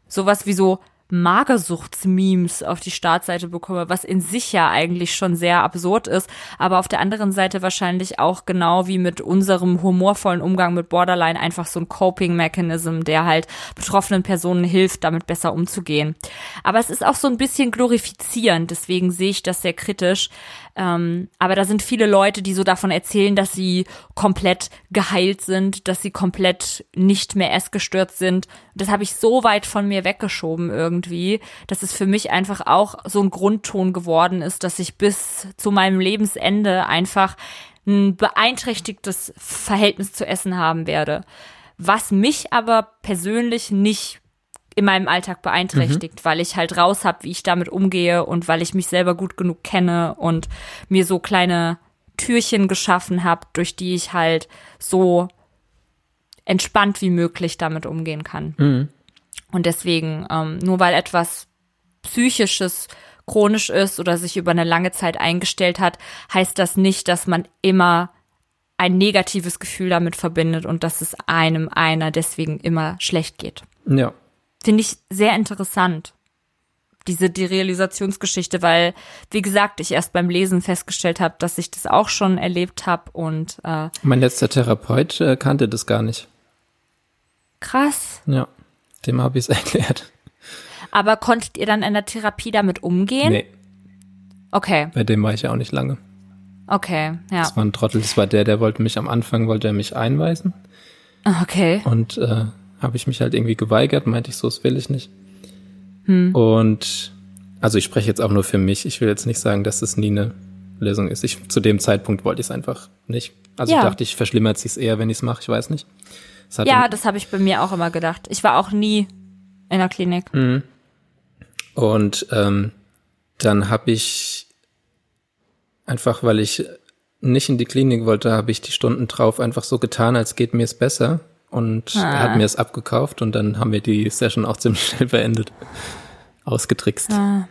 sowas wie so Magersuchtsmemes auf die Startseite bekomme, was in sich ja eigentlich schon sehr absurd ist, aber auf der anderen Seite wahrscheinlich auch genau wie mit unserem humorvollen Umgang mit Borderline einfach so ein Coping-Mechanism, der halt betroffenen Personen hilft, damit besser umzugehen. Aber es ist auch so ein bisschen glorifizierend, deswegen sehe ich das sehr kritisch. Ähm, aber da sind viele Leute, die so davon erzählen, dass sie komplett geheilt sind, dass sie komplett nicht mehr essgestört sind. Das habe ich so weit von mir weggeschoben irgendwie, dass es für mich einfach auch so ein Grundton geworden ist, dass ich bis zu meinem Lebensende einfach ein beeinträchtigtes Verhältnis zu Essen haben werde. Was mich aber persönlich nicht in meinem Alltag beeinträchtigt, mhm. weil ich halt raus habe, wie ich damit umgehe und weil ich mich selber gut genug kenne und mir so kleine Türchen geschaffen habe, durch die ich halt so entspannt wie möglich damit umgehen kann. Mhm. Und deswegen, ähm, nur weil etwas psychisches chronisch ist oder sich über eine lange Zeit eingestellt hat, heißt das nicht, dass man immer ein negatives Gefühl damit verbindet und dass es einem einer deswegen immer schlecht geht. Ja, Finde ich sehr interessant, diese Derealisationsgeschichte, weil, wie gesagt, ich erst beim Lesen festgestellt habe, dass ich das auch schon erlebt habe und äh, Mein letzter Therapeut äh, kannte das gar nicht. Krass. Ja, dem habe ich es erklärt. Aber konntet ihr dann in der Therapie damit umgehen? Nee. Okay. Bei dem war ich ja auch nicht lange. Okay, ja. Das war ein Trottel, das war der, der wollte mich am Anfang, wollte er mich einweisen. Okay. Und äh, habe ich mich halt irgendwie geweigert, meinte ich so, das will ich nicht. Hm. Und also ich spreche jetzt auch nur für mich. Ich will jetzt nicht sagen, dass das nie eine Lösung ist. Ich, zu dem Zeitpunkt wollte ich es einfach nicht. Also ja. dachte ich, verschlimmert sich eher, wenn ich es mache. Ich weiß nicht. Ja, das habe ich bei mir auch immer gedacht. Ich war auch nie in der Klinik. Mhm. Und ähm, dann habe ich einfach, weil ich nicht in die Klinik wollte, habe ich die Stunden drauf einfach so getan, als geht mir es besser und ah. er hat mir es abgekauft und dann haben wir die Session auch ziemlich schnell beendet. Ausgetrickst. Ah.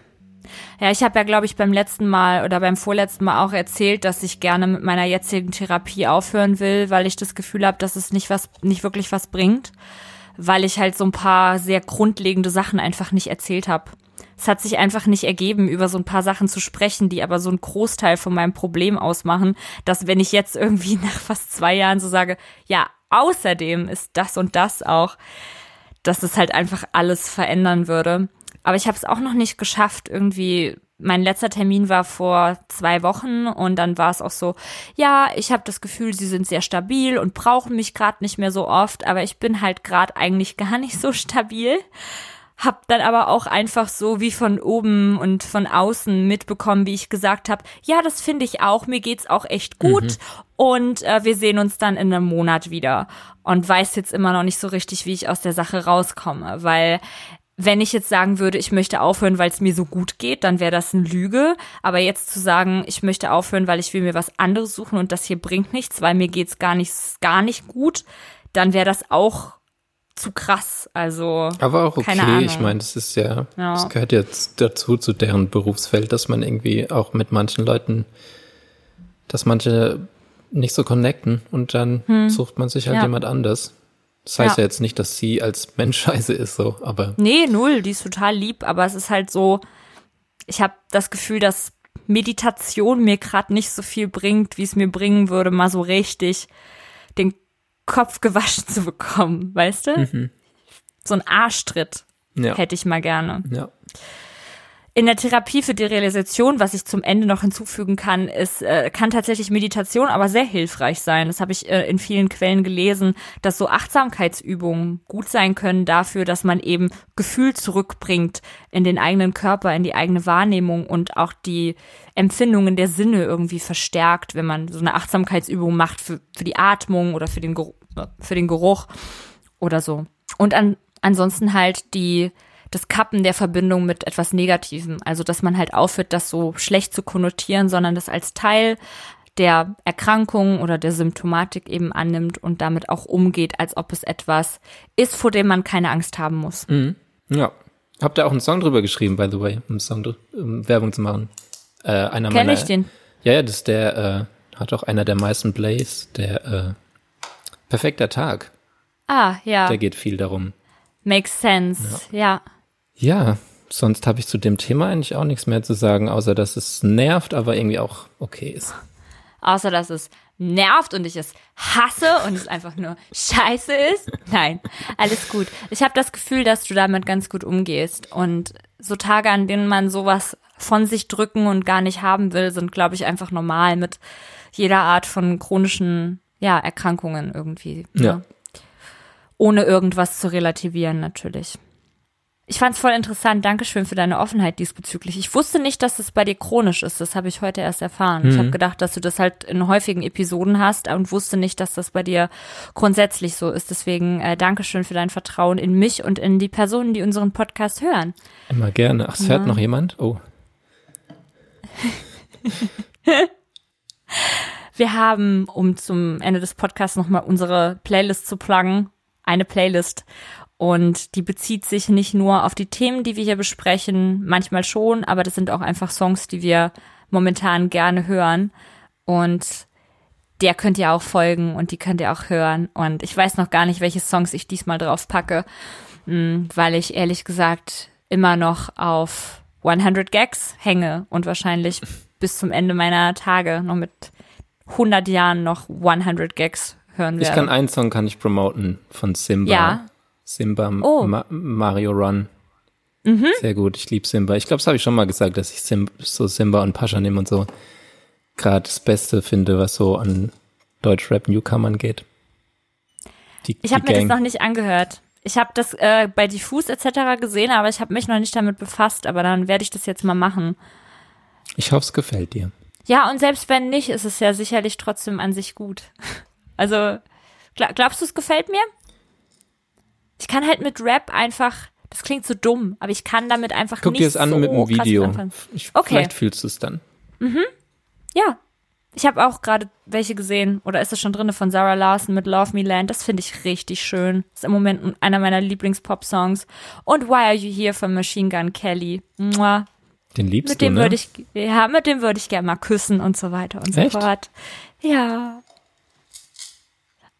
Ja, ich habe ja, glaube ich, beim letzten Mal oder beim vorletzten Mal auch erzählt, dass ich gerne mit meiner jetzigen Therapie aufhören will, weil ich das Gefühl habe, dass es nicht was, nicht wirklich was bringt, weil ich halt so ein paar sehr grundlegende Sachen einfach nicht erzählt habe. Es hat sich einfach nicht ergeben, über so ein paar Sachen zu sprechen, die aber so einen Großteil von meinem Problem ausmachen, dass wenn ich jetzt irgendwie nach fast zwei Jahren so sage, ja, außerdem ist das und das auch, dass es halt einfach alles verändern würde. Aber ich habe es auch noch nicht geschafft, irgendwie. Mein letzter Termin war vor zwei Wochen und dann war es auch so, ja, ich habe das Gefühl, sie sind sehr stabil und brauchen mich gerade nicht mehr so oft, aber ich bin halt gerade eigentlich gar nicht so stabil. Hab dann aber auch einfach so wie von oben und von außen mitbekommen, wie ich gesagt habe, ja, das finde ich auch, mir geht's auch echt gut mhm. und äh, wir sehen uns dann in einem Monat wieder und weiß jetzt immer noch nicht so richtig, wie ich aus der Sache rauskomme, weil wenn ich jetzt sagen würde, ich möchte aufhören, weil es mir so gut geht, dann wäre das eine Lüge. Aber jetzt zu sagen, ich möchte aufhören, weil ich will mir was anderes suchen und das hier bringt nichts, weil mir geht's gar nicht, gar nicht gut, dann wäre das auch zu krass. Also. Aber auch okay, ich meine, das ist ja, ja, das gehört jetzt dazu, zu deren Berufsfeld, dass man irgendwie auch mit manchen Leuten, dass manche nicht so connecten und dann hm. sucht man sich halt ja. jemand anders. Das heißt ja. ja. jetzt nicht, dass sie als Mensch scheiße ist, so, aber. Nee, null, die ist total lieb, aber es ist halt so, ich habe das Gefühl, dass Meditation mir gerade nicht so viel bringt, wie es mir bringen würde, mal so richtig den Kopf gewaschen zu bekommen, weißt du? Mhm. So ein Arschtritt ja. hätte ich mal gerne. Ja. In der Therapie für die Realisation, was ich zum Ende noch hinzufügen kann, ist, äh, kann tatsächlich Meditation aber sehr hilfreich sein. Das habe ich äh, in vielen Quellen gelesen, dass so Achtsamkeitsübungen gut sein können dafür, dass man eben Gefühl zurückbringt in den eigenen Körper, in die eigene Wahrnehmung und auch die Empfindungen der Sinne irgendwie verstärkt, wenn man so eine Achtsamkeitsübung macht für, für die Atmung oder für den, Geruch, für den Geruch oder so. Und an, ansonsten halt die das Kappen der Verbindung mit etwas Negativem. Also, dass man halt aufhört, das so schlecht zu konnotieren, sondern das als Teil der Erkrankung oder der Symptomatik eben annimmt und damit auch umgeht, als ob es etwas ist, vor dem man keine Angst haben muss. Mhm. Ja. Habt ihr auch einen Song drüber geschrieben, by the way, um Song um Werbung zu machen? Äh, einer Kenn meiner, ich den? Ja, ja, das ist der, äh, hat auch einer der meisten Plays, der äh, Perfekter Tag. Ah, ja. Der geht viel darum. Makes sense, ja. ja. Ja, sonst habe ich zu dem Thema eigentlich auch nichts mehr zu sagen, außer dass es nervt, aber irgendwie auch okay ist. Außer dass es nervt und ich es hasse und es einfach nur scheiße ist. Nein, alles gut. Ich habe das Gefühl, dass du damit ganz gut umgehst. Und so Tage, an denen man sowas von sich drücken und gar nicht haben will, sind, glaube ich, einfach normal mit jeder Art von chronischen ja, Erkrankungen irgendwie. Ne? Ja. Ohne irgendwas zu relativieren, natürlich. Ich fand es voll interessant. Dankeschön für deine Offenheit diesbezüglich. Ich wusste nicht, dass es bei dir chronisch ist. Das habe ich heute erst erfahren. Mhm. Ich habe gedacht, dass du das halt in häufigen Episoden hast und wusste nicht, dass das bei dir grundsätzlich so ist. Deswegen äh, Dankeschön für dein Vertrauen in mich und in die Personen, die unseren Podcast hören. Immer gerne. Ach, es fährt ja. noch jemand? Oh. Wir haben, um zum Ende des Podcasts nochmal unsere Playlist zu pluggen, eine Playlist. Und die bezieht sich nicht nur auf die Themen, die wir hier besprechen, manchmal schon, aber das sind auch einfach Songs, die wir momentan gerne hören. Und der könnt ihr auch folgen und die könnt ihr auch hören. Und ich weiß noch gar nicht, welche Songs ich diesmal drauf packe, hm, weil ich ehrlich gesagt immer noch auf 100 Gags hänge und wahrscheinlich bis zum Ende meiner Tage noch mit 100 Jahren noch 100 Gags hören werde. Ich kann einen Song kann ich promoten von Simba. Ja. Simba oh. Ma Mario Run. Mhm. Sehr gut, ich liebe Simba. Ich glaube, das habe ich schon mal gesagt, dass ich Sim so Simba und Pascha nehme und so gerade das Beste finde, was so an Deutschrap-Newcomern geht. Die, ich habe mir das noch nicht angehört. Ich habe das äh, bei Diffus etc. gesehen, aber ich habe mich noch nicht damit befasst. Aber dann werde ich das jetzt mal machen. Ich hoffe, es gefällt dir. Ja, und selbst wenn nicht, ist es ja sicherlich trotzdem an sich gut. Also, glaubst du, es gefällt mir? Ich kann halt mit Rap einfach, das klingt so dumm, aber ich kann damit einfach Guck nicht dir es an so mit einem Video. Ich, okay. Vielleicht fühlst du es dann. Mhm. Ja. Ich habe auch gerade welche gesehen, oder ist es schon drin von Sarah Larson mit Love Me Land. Das finde ich richtig schön. Das ist im Moment einer meiner Lieblings-Pop-Songs. Und Why Are You Here von Machine Gun Kelly. Mua. Den liebst mit dem du, ne? würde ich, ja, mit dem würde ich gerne mal küssen und so weiter und Echt? so fort. Ja.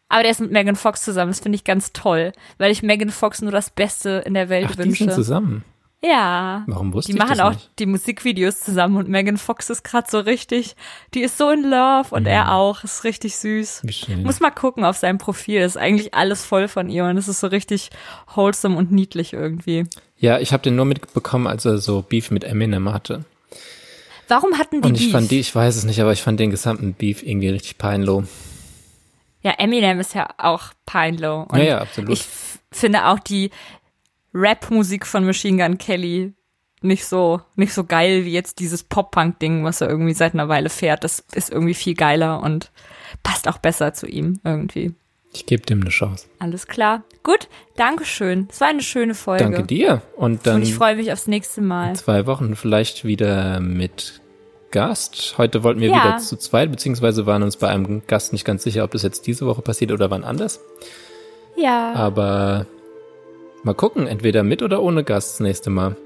Aber der ist mit Megan Fox zusammen. Das finde ich ganz toll, weil ich Megan Fox nur das Beste in der Welt Ach, wünsche. Die sind zusammen. Ja. Warum wusste die ich machen das auch nicht? die Musikvideos zusammen und Megan Fox ist gerade so richtig, die ist so in love und mhm. er auch, ist richtig süß. Wie schön. Muss mal gucken auf seinem Profil, ist eigentlich alles voll von ihr und es ist so richtig wholesome und niedlich irgendwie. Ja, ich habe den nur mitbekommen, als er so Beef mit Eminem hatte. Warum hatten die Und ich Beef? fand die, ich weiß es nicht, aber ich fand den gesamten Beef irgendwie richtig peinloh. Ja, Eminem ist ja auch peinloh. Und Ja, ja, absolut. Ich finde auch die Rap-Musik von Machine Gun Kelly nicht so, nicht so geil wie jetzt dieses Pop-Punk-Ding, was er irgendwie seit einer Weile fährt. Das ist irgendwie viel geiler und passt auch besser zu ihm irgendwie. Ich gebe dem eine Chance. Alles klar. Gut, Dankeschön. Es war eine schöne Folge. Danke dir. Und dann Und ich freue mich aufs nächste Mal. in zwei Wochen vielleicht wieder mit Gast. Heute wollten wir Ja. wieder zu zweit, beziehungsweise waren uns bei einem Gast nicht ganz sicher, ob das jetzt diese Woche passiert oder wann anders. Ja. Aber mal gucken, entweder mit oder ohne Gast das nächste Mal.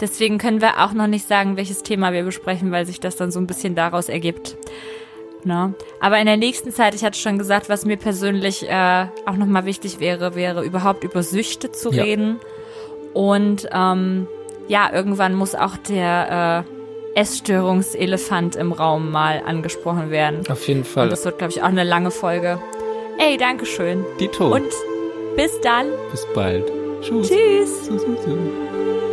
Deswegen können wir auch noch nicht sagen, welches Thema wir besprechen, weil sich das dann so ein bisschen daraus ergibt. Na? Aber in der nächsten Zeit, ich hatte schon gesagt, was mir persönlich äh, auch nochmal wichtig wäre, wäre überhaupt über Süchte zu Ja. reden. Und ähm, ja, irgendwann muss auch der, äh, Essstörungselefant im Raum mal angesprochen werden. Auf jeden Fall. Und das wird, glaube ich, auch eine lange Folge. Ey, Dankeschön. Dito. Und bis dann. bis bald. Tschüss. Tschüss. Tschüss.